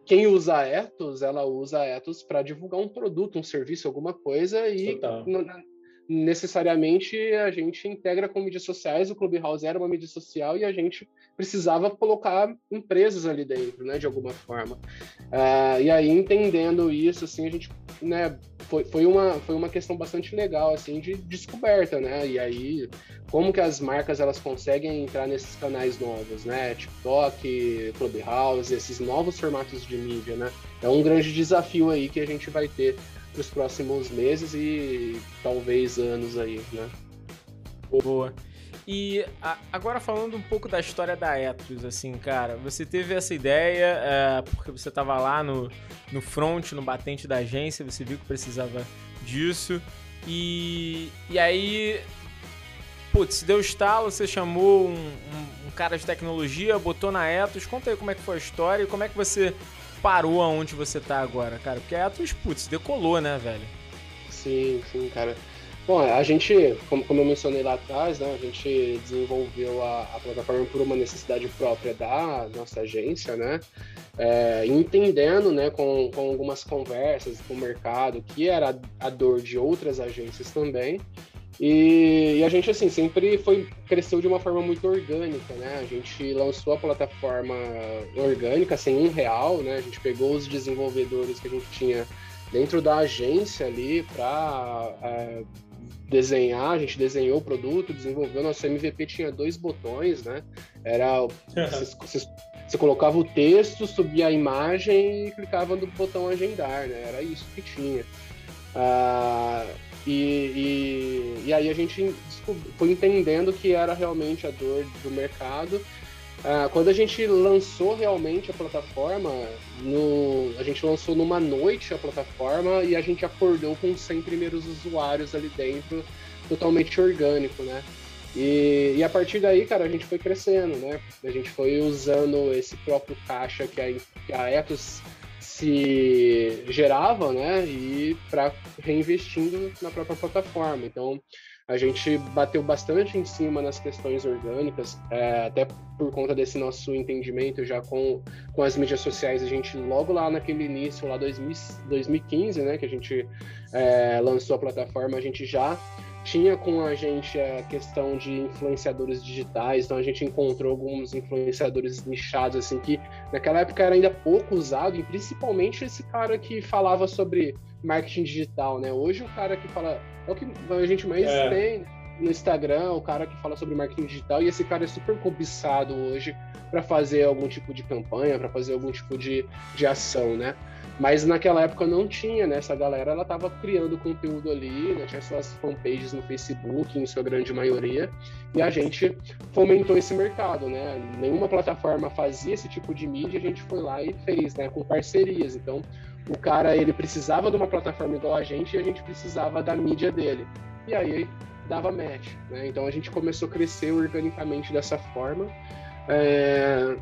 quem usa a Ethos, ela usa a Ethos para divulgar um produto, um serviço, alguma coisa e necessariamente a gente integra com mídias sociais. O Clubhouse era uma mídia social e a gente precisava colocar empresas ali dentro, né, de alguma forma. Uh, e aí entendendo isso, assim, a gente, né, foi, foi, uma, foi uma questão bastante legal, assim, de descoberta, né? E aí, como que as marcas elas conseguem entrar nesses canais novos, né? TikTok, Clubhouse, esses novos formatos de mídia, né? É um grande desafio aí que a gente vai ter para os próximos meses e talvez anos aí, né? Boa. E a, agora falando um pouco da história da Etos, assim, cara, você teve essa ideia é, porque você estava lá no, no front, no batente da agência, você viu que precisava disso. E, e aí, putz, deu estalo, você chamou um, um, um cara de tecnologia, botou na Etos. Conta aí como é que foi a história e como é que você parou aonde você tá agora, cara. Porque a Etos, putz, decolou, né, velho? Sim, sim, cara. Bom, a gente, como, como eu mencionei lá atrás, né, a gente desenvolveu a, a plataforma por uma necessidade própria da nossa agência, né, é, entendendo, né, com, com algumas conversas com o mercado, que era a dor de outras agências também, e, e, a gente, assim, sempre foi, cresceu de uma forma muito orgânica, né? A gente lançou a plataforma orgânica, sem um real, né? A gente pegou os desenvolvedores que a gente tinha dentro da agência ali para é, desenhar, a gente desenhou o produto, desenvolveu, nosso MVP tinha dois botões, né? Era você, colocava o texto, subia a imagem e clicava no botão agendar, né? Era isso que tinha. Ah, e, e, e, aí a gente foi entendendo que era realmente a dor do mercado. Ah, quando a gente lançou realmente a plataforma, no, a gente lançou numa noite a plataforma e a gente acordou com 100 primeiros usuários ali dentro, totalmente orgânico, né? E, e, a partir daí, cara, a gente foi crescendo, né? A gente foi usando esse próprio caixa que a, que a Ethos se gerava, né? E para reinvestindo na própria plataforma. Então, a gente bateu bastante em cima nas questões orgânicas, é, até por conta desse nosso entendimento já com, com as mídias sociais. A gente, logo lá naquele início, lá 2000, 2015, né, que a gente é, lançou a plataforma, a gente já tinha com a gente a questão de influenciadores digitais, então a gente encontrou alguns influenciadores nichados, assim, que naquela época era ainda pouco usado, e principalmente esse cara que falava sobre marketing digital, né? Hoje o cara que fala, é o que a gente mais é. tem no Instagram, o cara que fala sobre marketing digital, e esse cara é super cobiçado hoje para fazer algum tipo de campanha, para fazer algum tipo de, de ação, né? Mas naquela época não tinha, né? Essa galera ela tava criando conteúdo ali, né? tinha suas fanpages no Facebook, em sua grande maioria, e a gente fomentou esse mercado, né? Nenhuma plataforma fazia esse tipo de mídia, a gente foi lá e fez, né? Com parcerias. Então, o cara ele precisava de uma plataforma igual a gente e a gente precisava da mídia dele. E aí dava match, né? Então a gente começou a crescer organicamente dessa forma. É...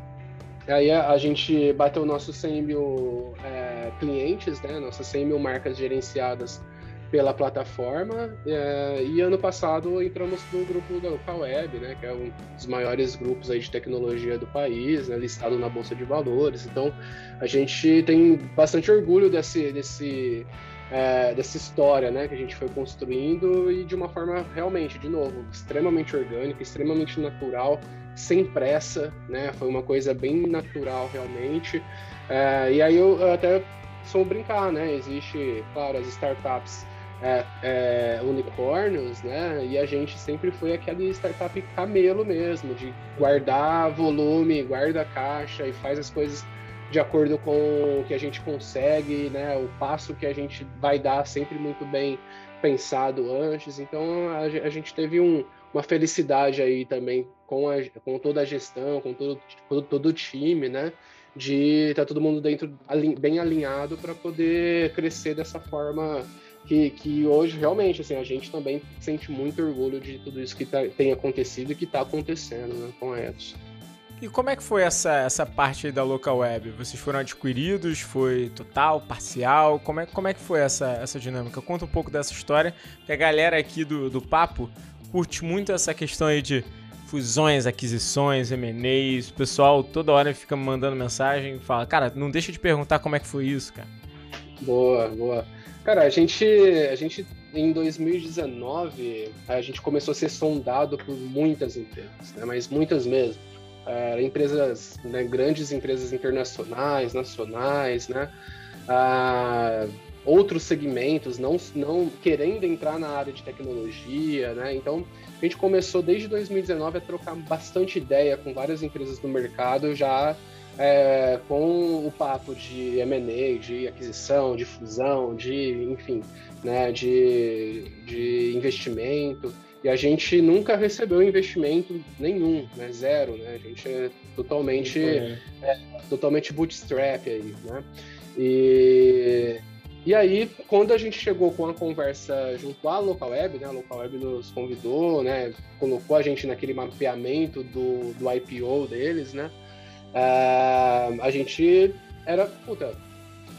Aí a, gente bateu nossos 100 mil é, clientes, né? Nossas 100 mil marcas gerenciadas pela plataforma. É, e ano passado entramos no grupo da Web, né? Que é um dos maiores grupos aí de tecnologia do país, né, listado na Bolsa de Valores. Então a gente tem bastante orgulho desse, desse é, dessa história né, que a gente foi construindo e de uma forma realmente, de novo, extremamente orgânica, extremamente natural, sem pressa, né? Foi uma coisa bem natural realmente. É, e aí eu, eu até sou brincar, né? Existe, claro, as startups é, é, unicórnios, né? E a gente sempre foi aquele startup camelo mesmo, de guardar volume, guarda caixa e faz as coisas de acordo com o que a gente consegue, né? O passo que a gente vai dar sempre muito bem pensado antes. Então a, a gente teve um, uma felicidade aí também com, a, com toda a gestão, com todo, todo, todo o time, né? De estar tá todo mundo dentro bem alinhado para poder crescer dessa forma que, que hoje realmente assim a gente também sente muito orgulho de tudo isso que tá, tem acontecido e que está acontecendo né, com a Ethos. E como é que foi essa, essa parte aí da local web? Vocês foram adquiridos? Foi total, parcial? Como é, como é que foi essa, essa dinâmica? Conta um pouco dessa história, que a galera aqui do, do Papo curte muito essa questão aí de fusões, aquisições, M&As. O pessoal toda hora fica me mandando mensagem e fala, cara, não deixa de perguntar como é que foi isso, cara. Boa, boa. Cara, a gente, a gente em 2019, a gente começou a ser sondado por muitas empresas, né? mas muitas mesmo uh, empresas, né, grandes empresas internacionais, nacionais, né, uh, outros segmentos, não, não querendo entrar na área de tecnologia, né, então a gente começou desde 2019 a trocar bastante ideia com várias empresas do mercado já é, com o papo de M&A, de aquisição, de fusão, de, enfim, né, de, de investimento. E a gente nunca recebeu investimento nenhum, né? Zero, né? A gente é totalmente, é, totalmente bootstrap aí, né? E, e aí, quando a gente chegou com a conversa junto à Local Web, né? A Local Web nos convidou, né? Colocou a gente naquele mapeamento do, do IPO deles, né? Uh, a gente era, puta,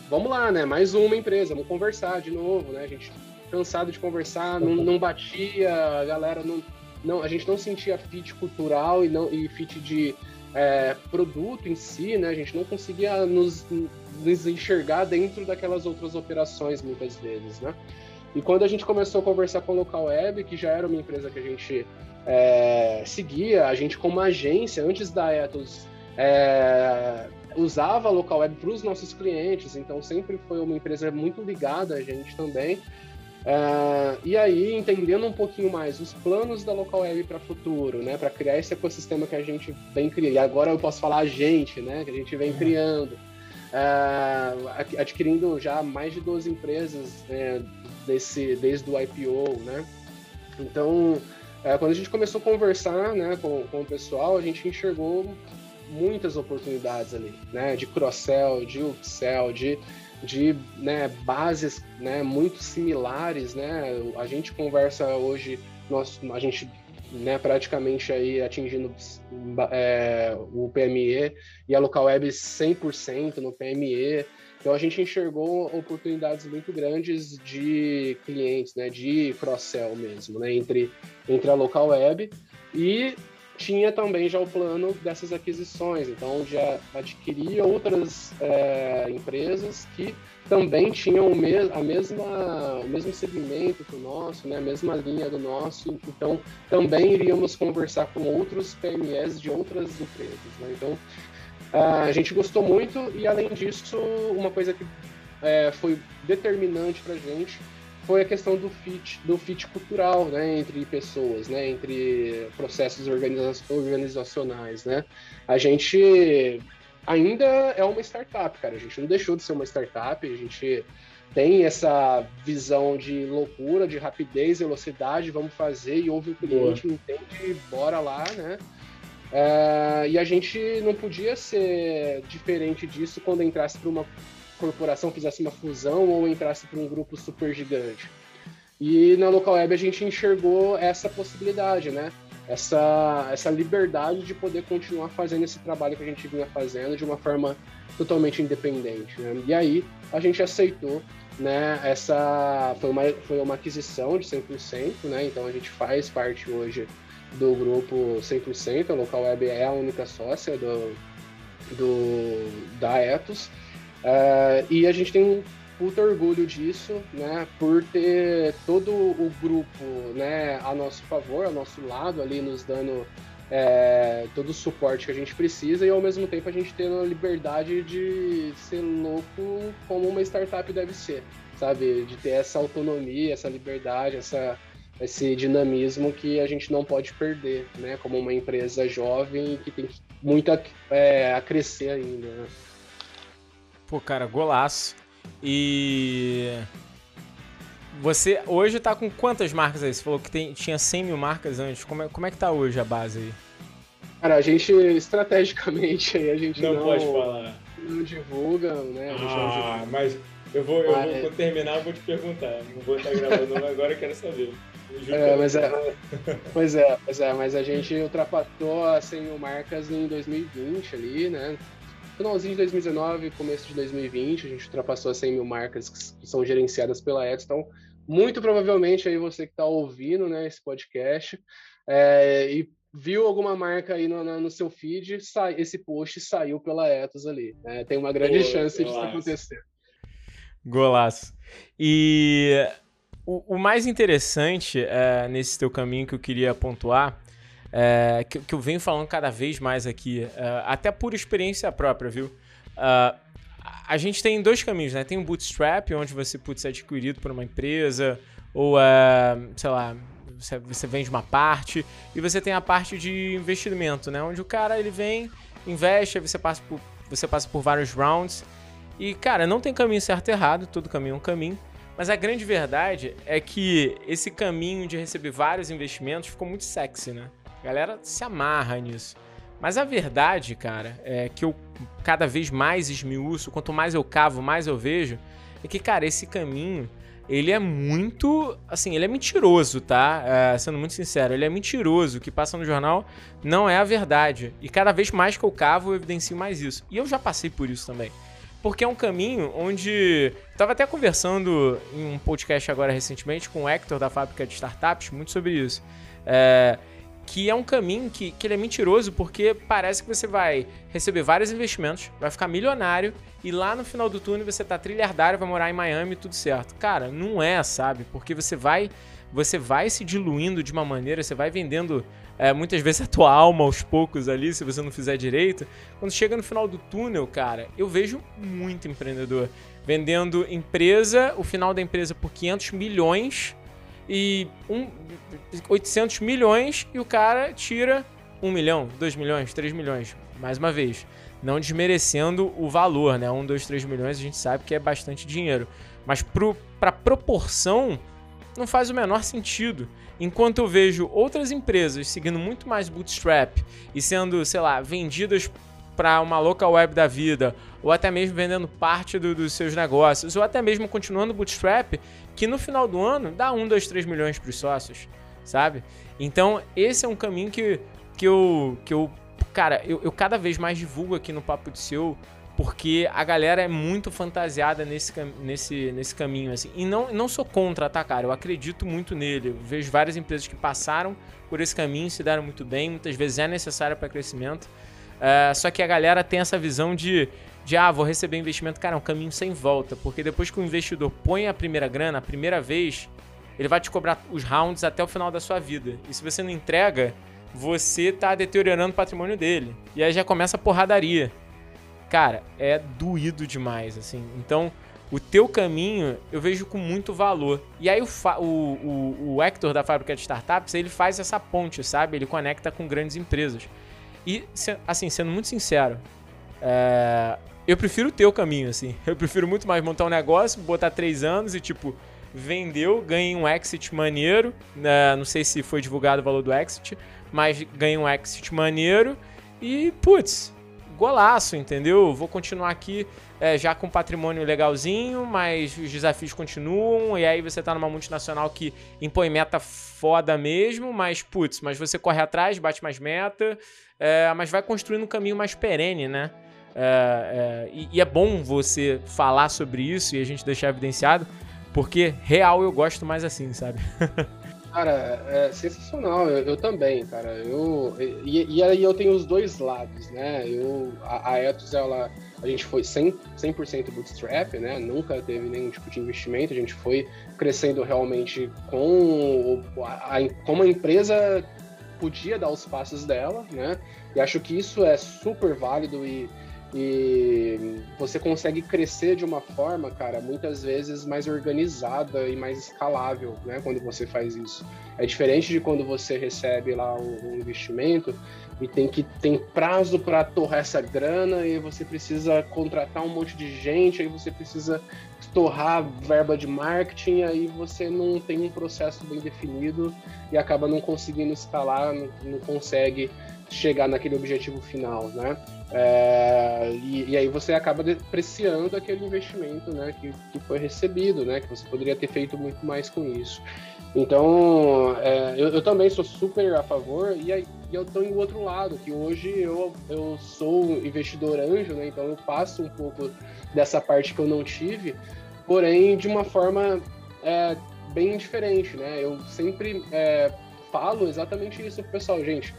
vamos lá, né? Mais uma empresa, vamos conversar de novo, né? A gente cansado de conversar, não, não batia, a galera não, não. A gente não sentia fit cultural e, não, e fit de é, produto em si, né? A gente não conseguia nos, nos enxergar dentro daquelas outras operações muitas vezes, né? E quando a gente começou a conversar com o Local Web, que já era uma empresa que a gente é, seguia, a gente como agência, antes da Ethos, é, usava a Local Web para os nossos clientes, então sempre foi uma empresa muito ligada a gente também. Uh, e aí, entendendo um pouquinho mais os planos da Local Web para o futuro, né, para criar esse ecossistema que a gente vem criando, e agora eu posso falar a gente, né, que a gente vem uhum. criando, uh, adquirindo já mais de 12 empresas né, desse, desde o IPO, né. Então, uh, quando a gente começou a conversar né, com, com o pessoal, a gente enxergou muitas oportunidades ali, né, de cross-sell, de upsell, de de né, bases né, muito similares, né? A gente conversa hoje, nós, a gente né, praticamente aí atingindo é, o PME e a local web 100% no PME. Então a gente enxergou oportunidades muito grandes de clientes, né, de cross-sell mesmo, né, entre, entre a local web e tinha também já o plano dessas aquisições, então já adquiria outras é, empresas que também tinham o, me a mesma, o mesmo segmento que o nosso, né, a mesma linha do nosso, então também iríamos conversar com outros PMEs de outras empresas. Né? Então a gente gostou muito e além disso, uma coisa que é, foi determinante para a gente foi a questão do fit, do fit cultural, né, entre pessoas, né, entre processos organiza organizacionais, né. A gente ainda é uma startup, cara. A gente não deixou de ser uma startup. A gente tem essa visão de loucura, de rapidez, velocidade. Vamos fazer e ouve o cliente, Boa. entende, bora lá, né. Uh, e a gente não podia ser diferente disso quando entrasse para uma corporação fizesse uma fusão ou entrasse para um grupo super gigante. E na local web a gente enxergou essa possibilidade, né? Essa, essa liberdade de poder continuar fazendo esse trabalho que a gente vinha fazendo de uma forma totalmente independente. Né? E aí a gente aceitou, né? Essa foi uma, foi uma aquisição de 100%, né? Então a gente faz parte hoje do grupo 100%. A local web é a única sócia do, do da Ethos. Uh, e a gente tem um puta orgulho disso, né, por ter todo o grupo, né, a nosso favor, ao nosso lado ali, nos dando é, todo o suporte que a gente precisa e ao mesmo tempo a gente tendo a liberdade de ser louco como uma startup deve ser, sabe? De ter essa autonomia, essa liberdade, essa, esse dinamismo que a gente não pode perder, né? Como uma empresa jovem que tem muito a, é, a crescer ainda. Né? Pô, cara, golaço. E você hoje tá com quantas marcas aí? Você falou que tem, tinha 100 mil marcas antes. Como é, como é que tá hoje a base aí? Cara, a gente, estrategicamente, aí a gente não, não pode falar. Não divulga, né? ah, mas eu vou, eu ah, vou é. terminar, eu vou te perguntar. Não vou estar gravando agora, eu quero saber. É, mas é, pois é, pois é, mas a gente ultrapassou as 100 mil marcas em 2020 ali, né? Finalzinho de 2019, começo de 2020, a gente ultrapassou as 100 mil marcas que são gerenciadas pela Etsy. Então, muito provavelmente aí você que está ouvindo né, esse podcast é, e viu alguma marca aí no, no seu feed, sai, esse post saiu pela Etos ali. Né? Tem uma grande Pô, chance disso acontecer. Golaço. E o, o mais interessante é, nesse teu caminho que eu queria pontuar, é, que, que, eu venho falando cada vez mais aqui, é, até por experiência própria, viu? Uh, a gente tem dois caminhos, né? Tem o bootstrap, onde você putz, é adquirido por uma empresa, ou, uh, sei lá, você, você vende uma parte, e você tem a parte de investimento, né? Onde o cara ele vem, investe, você passa por, você passa por vários rounds. E, cara, não tem caminho certo e errado, todo caminho é um caminho. Mas a grande verdade é que esse caminho de receber vários investimentos ficou muito sexy, né? Galera se amarra nisso. Mas a verdade, cara, é que eu cada vez mais esmiuço, quanto mais eu cavo, mais eu vejo, é que, cara, esse caminho ele é muito. Assim, ele é mentiroso, tá? É, sendo muito sincero, ele é mentiroso. O que passa no jornal não é a verdade. E cada vez mais que eu cavo, eu evidencio mais isso. E eu já passei por isso também. Porque é um caminho onde. Eu tava até conversando em um podcast agora recentemente com o Hector da fábrica de startups, muito sobre isso. É, que é um caminho que, que ele é mentiroso porque parece que você vai receber vários investimentos, vai ficar milionário e lá no final do túnel você tá trilhardário, vai morar em Miami, tudo certo. Cara, não é, sabe? Porque você vai você vai se diluindo de uma maneira, você vai vendendo é, muitas vezes a tua alma aos poucos ali, se você não fizer direito. Quando chega no final do túnel, cara, eu vejo muito empreendedor vendendo empresa, o final da empresa por 500 milhões e um, 800 milhões e o cara tira 1 milhão, 2 milhões, 3 milhões. Mais uma vez, não desmerecendo o valor, né? 1, 2, 3 milhões a gente sabe que é bastante dinheiro. Mas para proporção, não faz o menor sentido. Enquanto eu vejo outras empresas seguindo muito mais bootstrap e sendo, sei lá, vendidas para uma local web da vida, ou até mesmo vendendo parte do, dos seus negócios, ou até mesmo continuando bootstrap, que no final do ano dá 1, 2, 3 milhões para os sócios, sabe? Então, esse é um caminho que, que, eu, que eu, cara, eu, eu cada vez mais divulgo aqui no Papo de Seu, porque a galera é muito fantasiada nesse, nesse, nesse caminho, assim. E não, não sou contra, tá, cara? Eu acredito muito nele. Eu vejo várias empresas que passaram por esse caminho, se deram muito bem, muitas vezes é necessário para crescimento. Uh, só que a galera tem essa visão de, de, ah, vou receber investimento. Cara, é um caminho sem volta, porque depois que o investidor põe a primeira grana, a primeira vez, ele vai te cobrar os rounds até o final da sua vida. E se você não entrega, você tá deteriorando o patrimônio dele. E aí já começa a porradaria. Cara, é doído demais, assim. Então, o teu caminho eu vejo com muito valor. E aí o, o, o, o Hector da fábrica de startups, ele faz essa ponte, sabe? Ele conecta com grandes empresas. E, assim, sendo muito sincero, é, eu prefiro o teu caminho, assim. Eu prefiro muito mais montar um negócio, botar três anos e, tipo, vendeu, ganhei um exit maneiro. Né? Não sei se foi divulgado o valor do exit, mas ganhei um exit maneiro. E, putz, golaço, entendeu? Vou continuar aqui é, já com patrimônio legalzinho, mas os desafios continuam. E aí você tá numa multinacional que impõe meta foda mesmo, mas putz, mas você corre atrás, bate mais meta, é, mas vai construindo um caminho mais perene, né? É, é e, e é bom você falar sobre isso e a gente deixar evidenciado, porque real eu gosto mais assim, sabe? Cara, é sensacional. Eu, eu também, cara. Eu, e, aí eu tenho os dois lados, né? Eu, a, a Ethos, ela, a gente foi 100%, 100 bootstrap, né? Nunca teve nenhum tipo de investimento. A gente foi crescendo realmente com a, a empresa podia dar os passos dela, né? E acho que isso é super válido e, e você consegue crescer de uma forma, cara, muitas vezes mais organizada e mais escalável, né? Quando você faz isso. É diferente de quando você recebe lá um, investimento e tem que tem prazo para torrar essa grana e você precisa contratar um monte de gente, aí você precisa torrar verba de marketing, aí você não tem um processo bem definido e acaba não conseguindo escalar, não, não consegue chegar naquele objetivo final, né? É, e, e, aí você acaba depreciando aquele investimento, né, que, que foi recebido, né, que você poderia ter feito muito mais com isso. Então, é, eu, eu, também sou super a favor e, aí, eu estou em outro lado, que hoje eu, eu sou investidor anjo, né, então eu passo um pouco dessa parte que eu não tive, porém de uma forma é, bem diferente, né? Eu sempre é, falo exatamente isso pro pessoal, gente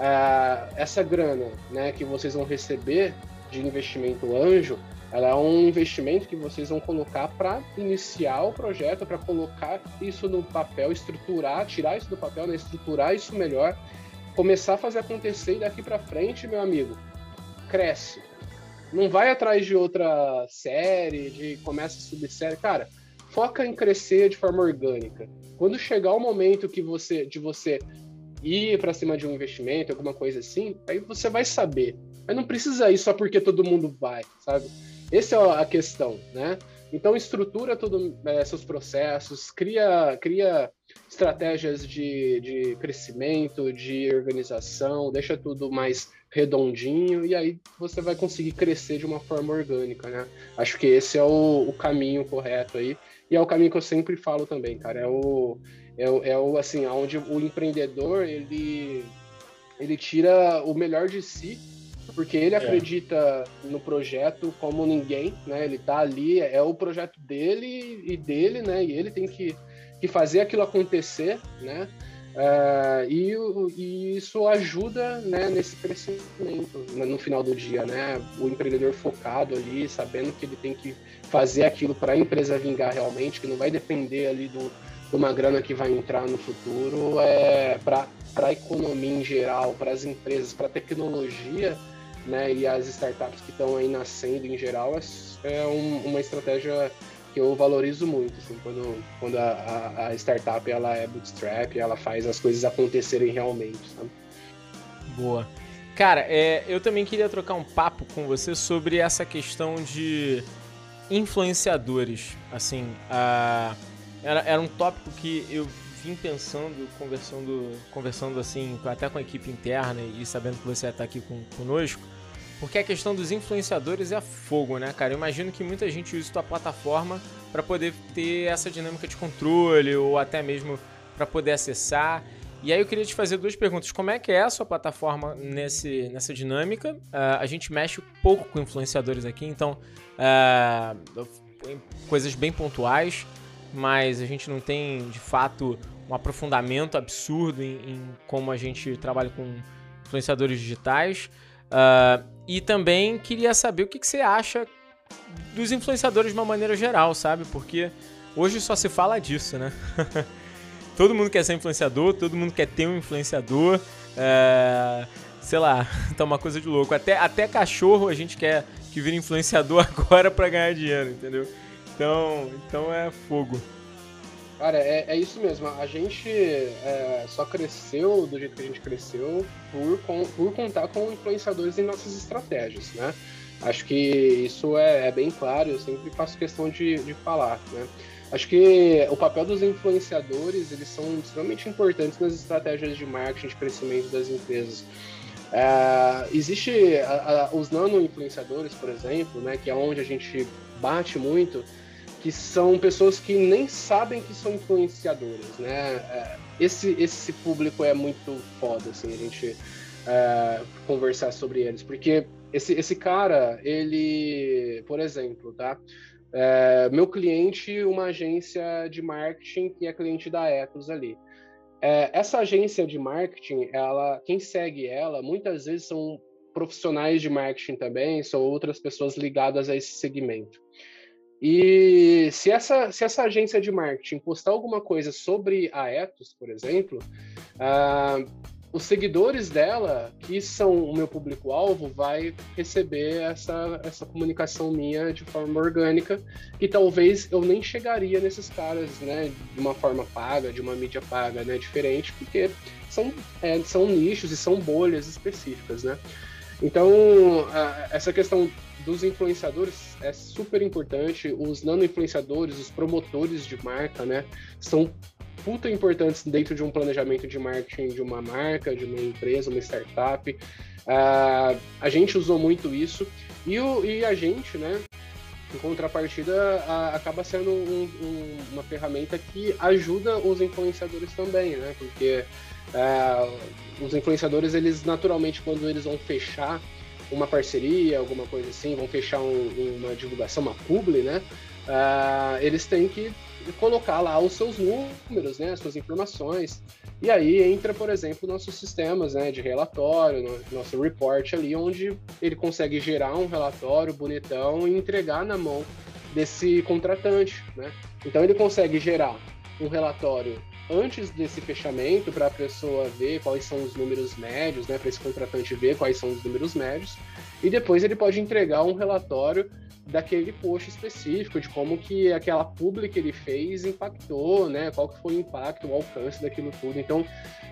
uh, essa grana né, que vocês vão receber de investimento anjo, ela é um investimento que vocês vão colocar para iniciar o projeto, para colocar isso no papel, estruturar, tirar isso do papel, né, estruturar isso melhor, começar a fazer acontecer e daqui para frente, meu amigo, cresce. Não vai atrás de outra série, de começa a subir série, cara. Foca em crescer de forma orgânica. Quando chegar o momento que você de você ir para cima de um investimento, alguma coisa assim, aí você vai saber. Mas não precisa ir só porque todo mundo vai, sabe? Essa é a questão, né? Então estrutura todos é, seus processos, cria, cria estratégias de, de crescimento, de organização, deixa tudo mais redondinho e aí você vai conseguir crescer de uma forma orgânica, né? Acho que esse é o, o caminho correto aí e é o caminho que eu sempre falo também, cara. É o, é, é o assim, onde o empreendedor ele, ele tira o melhor de si, porque ele é. acredita no projeto como ninguém, né? Ele tá ali, é o projeto dele e dele, né? E ele tem que, que fazer aquilo acontecer, né? Uh, e, e, isso ajuda né, nesse crescimento né, no final do dia, né? O empreendedor focado ali, sabendo que ele tem que fazer aquilo para a empresa vingar realmente, que não vai depender ali do, uma grana que vai entrar no futuro é para a economia em geral, para as empresas, para a tecnologia, né, e as startups que estão aí nascendo em geral, é, é um, uma estratégia que eu valorizo muito, assim, quando, quando a, a, a, startup ela é bootstrap, ela faz as coisas acontecerem realmente, sabe? Boa. Cara, é, eu também queria trocar um papo com você sobre essa questão de influenciadores, assim, a era, era um tópico que eu vim pensando, conversando, conversando assim, até com a equipe interna e sabendo que você está aqui com, conosco, porque a questão dos influenciadores é fogo, né, cara? Eu imagino que muita gente usa tua plataforma para poder ter essa dinâmica de controle ou até mesmo para poder acessar. E aí eu queria te fazer duas perguntas. Como é que é a sua plataforma nesse, nessa dinâmica? Uh, a gente mexe pouco com influenciadores aqui, então uh, coisas bem pontuais mas a gente não tem de fato um aprofundamento absurdo em, em como a gente trabalha com influenciadores digitais. Uh, e também queria saber o que, que, você acha dos influenciadores de uma maneira geral, sabe? Porque hoje só se fala disso, né? todo mundo quer ser influenciador, todo mundo quer ter um influenciador. Uh, sei lá, tá uma coisa de louco. Até, até cachorro a gente quer que vire influenciador agora para ganhar dinheiro, entendeu? Então, então é fogo. Cara, é, é isso mesmo. A gente é, só cresceu do jeito que a gente cresceu por, com, por contar com influenciadores em nossas estratégias, né? Acho que isso é, é bem claro, eu sempre faço questão de, de falar, né? Acho que o papel dos influenciadores, eles são extremamente importantes nas estratégias de marketing, de crescimento das empresas. É, existe a, a, os nano-influenciadores, por exemplo, né, que é onde a gente bate muito, que são pessoas que nem sabem que são influenciadores, né? É, esse, esse público é muito foda, assim, a gente é, conversar sobre eles, porque esse, esse cara, ele, por exemplo, tá? É, meu cliente, uma agência de marketing que é cliente da Ethos ali. É, essa agência de marketing, ela, quem segue ela, muitas vezes são profissionais de marketing também, são outras pessoas ligadas a esse segmento. E se essa, se essa agência de marketing postar alguma coisa sobre a Ethos, por exemplo, uh, os seguidores dela, que são o meu público-alvo, vai receber essa, essa comunicação minha de forma orgânica, que talvez eu nem chegaria nesses caras, né, de uma forma paga, de uma mídia paga, né, diferente, porque são, é, são nichos e são bolhas específicas, né. Então, essa questão dos influenciadores é super importante. Os nano-influenciadores, os promotores de marca, né, são puta importantes dentro de um planejamento de marketing de uma marca, de uma empresa, uma startup. Uh, a gente usou muito isso e, o, e a gente, né, em contrapartida, a, acaba sendo um, um, uma ferramenta que ajuda os influenciadores também, né? Porque uh, os influenciadores, eles naturalmente, quando eles vão fechar uma parceria, alguma coisa assim, vão fechar um, uma divulgação, uma publi, né? Uh, eles têm que colocar lá os seus números, né, as suas informações. E aí entra, por exemplo, nossos sistemas né, de relatório, nosso report ali, onde ele consegue gerar um relatório bonitão e entregar na mão desse contratante. Né? Então ele consegue gerar um relatório antes desse fechamento para a pessoa ver quais são os números médios, né, para esse contratante ver quais são os números médios, e depois ele pode entregar um relatório daquele post específico, de como que aquela publi que ele fez impactou, né? Qual que foi o impacto, o alcance daquilo tudo. Então,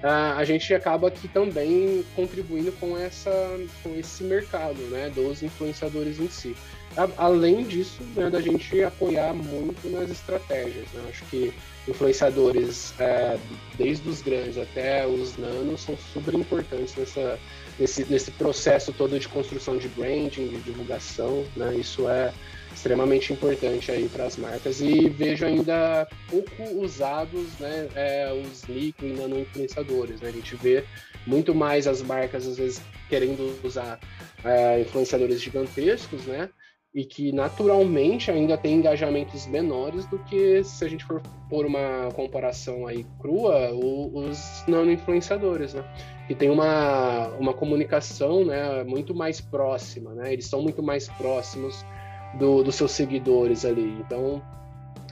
a gente acaba aqui também contribuindo com, essa, com esse mercado, né? Dos influenciadores em si. Além disso, né, da gente apoiar muito nas estratégias. Né? Acho que influenciadores, é, desde os grandes até os nanos, são super importantes nessa, nesse, nesse processo todo de construção de branding, de divulgação, né? Isso é extremamente importante aí para as marcas e vejo ainda pouco usados, né, é, os micro e nano influenciadores, né? A gente vê muito mais as marcas às vezes querendo usar é, influenciadores gigantescos, né? E que naturalmente ainda tem engajamentos menores do que se a gente for por uma comparação aí crua, os nano influenciadores, né? Que tem uma, uma comunicação né, muito mais próxima, né? Eles são muito mais próximos do, dos seus seguidores ali. Então,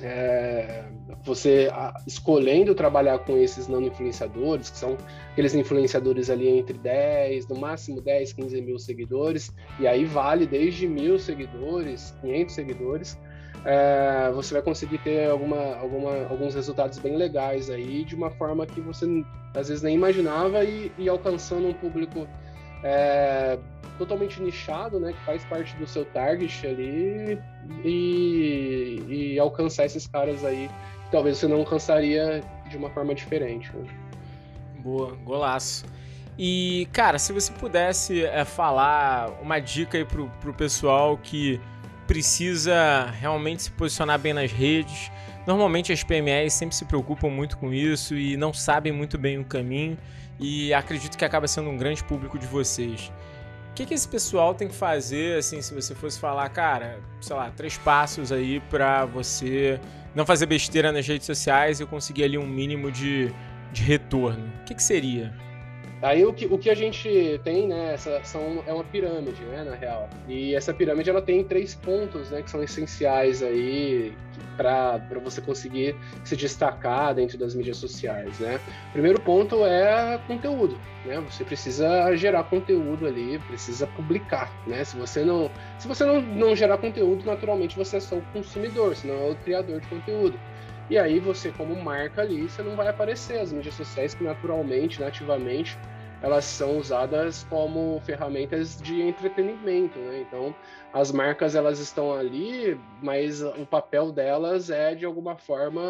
é, você escolhendo trabalhar com esses nano influenciadores, que são aqueles influenciadores ali entre 10, no máximo 10, 15 mil seguidores, e aí vale desde mil seguidores, 500 seguidores, é, você vai conseguir ter alguma, alguma, alguns resultados bem legais aí, de uma forma que você às vezes nem imaginava e, e alcançando um público é, totalmente nichado, né, que faz parte do seu target ali e, e alcançar esses caras aí que talvez você não alcançaria de uma forma diferente. Né? Boa, golaço. E, cara, se você pudesse é, falar uma dica aí pro, pro pessoal que precisa realmente se posicionar bem nas redes. Normalmente as PMEs sempre se preocupam muito com isso e não sabem muito bem o caminho e acredito que acaba sendo um grande público de vocês. Que, que esse pessoal tem que fazer, assim, se você fosse falar, cara, sei lá, três passos aí para você não fazer besteira nas redes sociais e conseguir ali um mínimo de, de retorno? O que, que seria? Aí o que, o que a gente tem, né, essa são, é uma pirâmide, né, na real. E essa pirâmide ela tem três pontos, né, que são essenciais aí para você conseguir se destacar dentro das mídias sociais, né. Primeiro ponto é conteúdo, né. Você precisa gerar conteúdo ali, precisa publicar, né. Se você não, se você não, não gerar conteúdo, naturalmente você é só o consumidor, senão é o criador de conteúdo. E aí você, como marca ali, você não vai aparecer. As mídias sociais que naturalmente, nativamente, elas são usadas como ferramentas de entretenimento, né? Então, as marcas elas estão ali, mas o papel delas é de alguma forma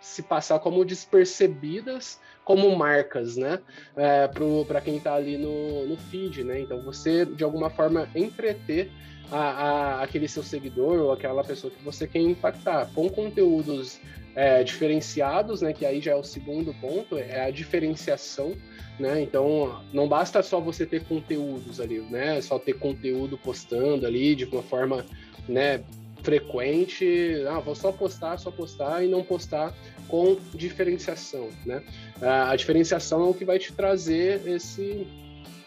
se passar como despercebidas como marcas, né? É, para quem está ali no, no feed, né? Então, você de alguma forma entreter a, a, aquele seu seguidor ou aquela pessoa que você quer impactar com conteúdos é, diferenciados, né? Que aí já é o segundo ponto, é a diferenciação, né? Então não basta só você ter conteúdos ali, né? Só ter conteúdo postando ali de uma forma, né? frequente, ah, vou só postar, só postar e não postar com diferenciação, né? A diferenciação é o que vai te trazer esse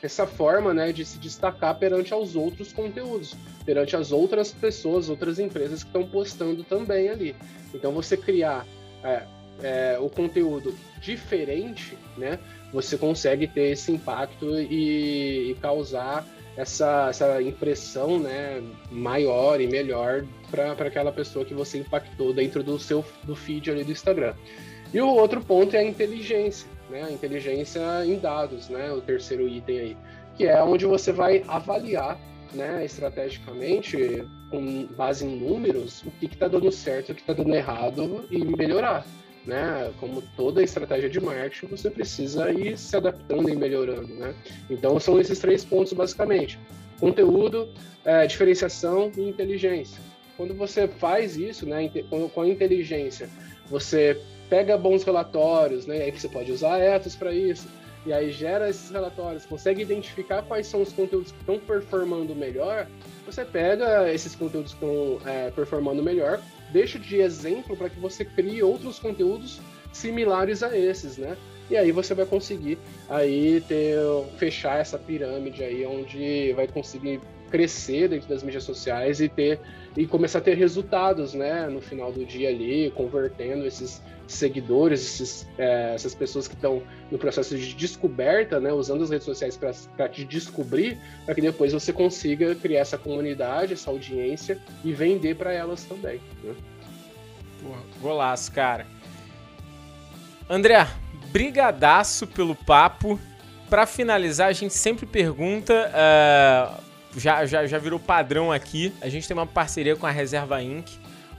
essa forma, né, de se destacar perante aos outros conteúdos, perante as outras pessoas, outras empresas que estão postando também ali. Então você criar é, é, o conteúdo diferente, né, você consegue ter esse impacto e, e causar essa, essa impressão né, maior e melhor para aquela pessoa que você impactou dentro do seu do feed ali do Instagram. E o outro ponto é a inteligência, né? A inteligência em dados, né? O terceiro item aí, que é onde você vai avaliar, né, estrategicamente, com base em números, o que está dando certo, o que está dando errado e melhorar né? Como toda estratégia de marketing, você precisa ir se adaptando e melhorando, né? Então são esses três pontos basicamente: conteúdo, é, diferenciação e inteligência. Quando você faz isso, né, com a inteligência, você pega bons relatórios, né? Aí você pode usar ethos para isso. E aí gera esses relatórios, consegue identificar quais são os conteúdos que estão performando melhor. Você pega esses conteúdos que estão é, performando melhor, deixa de exemplo para que você crie outros conteúdos similares a esses, né? E aí você vai conseguir aí ter fechar essa pirâmide aí onde vai conseguir crescer dentro das mídias sociais e ter e começar a ter resultados, né, no final do dia ali, convertendo esses seguidores, esses, é, essas pessoas que estão no processo de descoberta, né, usando as redes sociais para te descobrir, para que depois você consiga criar essa comunidade, essa audiência e vender para elas também. Né? Porra, golaço, cara. André, brigadaço pelo papo. Para finalizar, a gente sempre pergunta, uh, já, já, já virou padrão aqui, a gente tem uma parceria com a Reserva Inc.,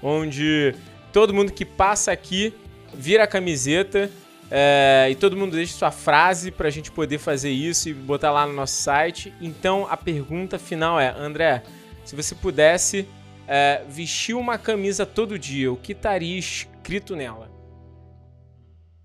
onde todo mundo que passa aqui vira a camiseta é, e todo mundo deixa sua frase para a gente poder fazer isso e botar lá no nosso site. Então a pergunta final é: André, se você pudesse é, vestir uma camisa todo dia, o que estaria escrito nela?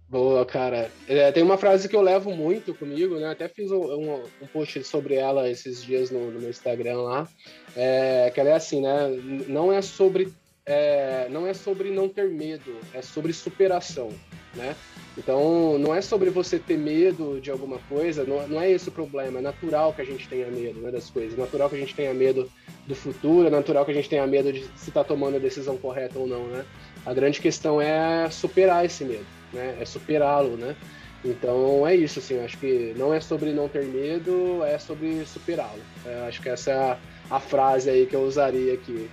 Boa, cara. É, tem uma frase que eu levo muito comigo, né? Até fiz um, um, um post sobre ela esses dias no, no meu Instagram lá. É, que ela é assim, né? Não é sobre é, não é sobre não ter medo, é sobre superação, né? Então, não é sobre você ter medo de alguma coisa, não, não é esse o problema. É natural que a gente tenha medo né, das coisas, é natural que a gente tenha medo do futuro, é natural que a gente tenha medo de se está tomando a decisão correta ou não, né? A grande questão é superar esse medo, né? É superá-lo, né? Então é isso, assim, acho que não é sobre não ter medo, é sobre superá-lo. É, acho que essa é a, a frase aí que eu usaria aqui.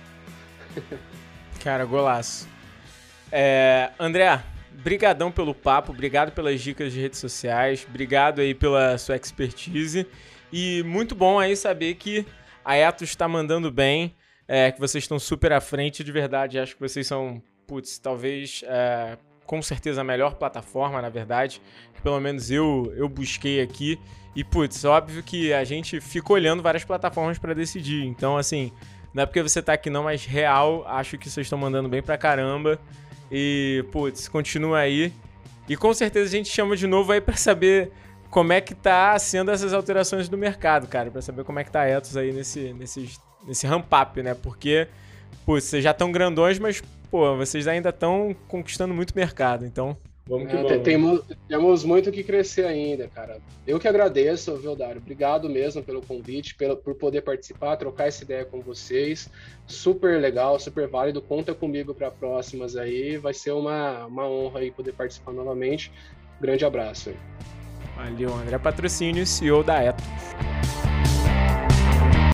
Cara, golaço. É, André, brigadão pelo papo, obrigado pelas dicas de redes sociais, obrigado aí pela sua expertise e muito bom aí saber que a Etos está mandando bem, é, que vocês estão super à frente, de verdade, acho que vocês são, putz, talvez, é, com certeza a melhor plataforma, na verdade, que pelo menos eu, eu busquei aqui e, putz, óbvio que a gente fica olhando várias plataformas para decidir, então, assim, não é porque você tá aqui não, mas real, acho que vocês estão mandando bem pra caramba. E, putz, continua aí. E com certeza a gente chama de novo aí para saber como é que tá sendo essas alterações do mercado, cara. para saber como é que tá a Etos aí nesse, nesse, nesse ramp-up, né? Porque, putz, vocês já estão grandões, mas, pô, vocês ainda estão conquistando muito mercado. Então, Vamos que é, vamos. Temos, temos muito que crescer ainda, cara. Eu que agradeço, viu, Dário? Obrigado mesmo pelo convite, pelo, por poder participar, trocar essa ideia com vocês. Super legal, super válido. Conta comigo para próximas aí. Vai ser uma, uma honra aí poder participar novamente. Grande abraço. Valeu, André Patrocínio, CEO da Eto.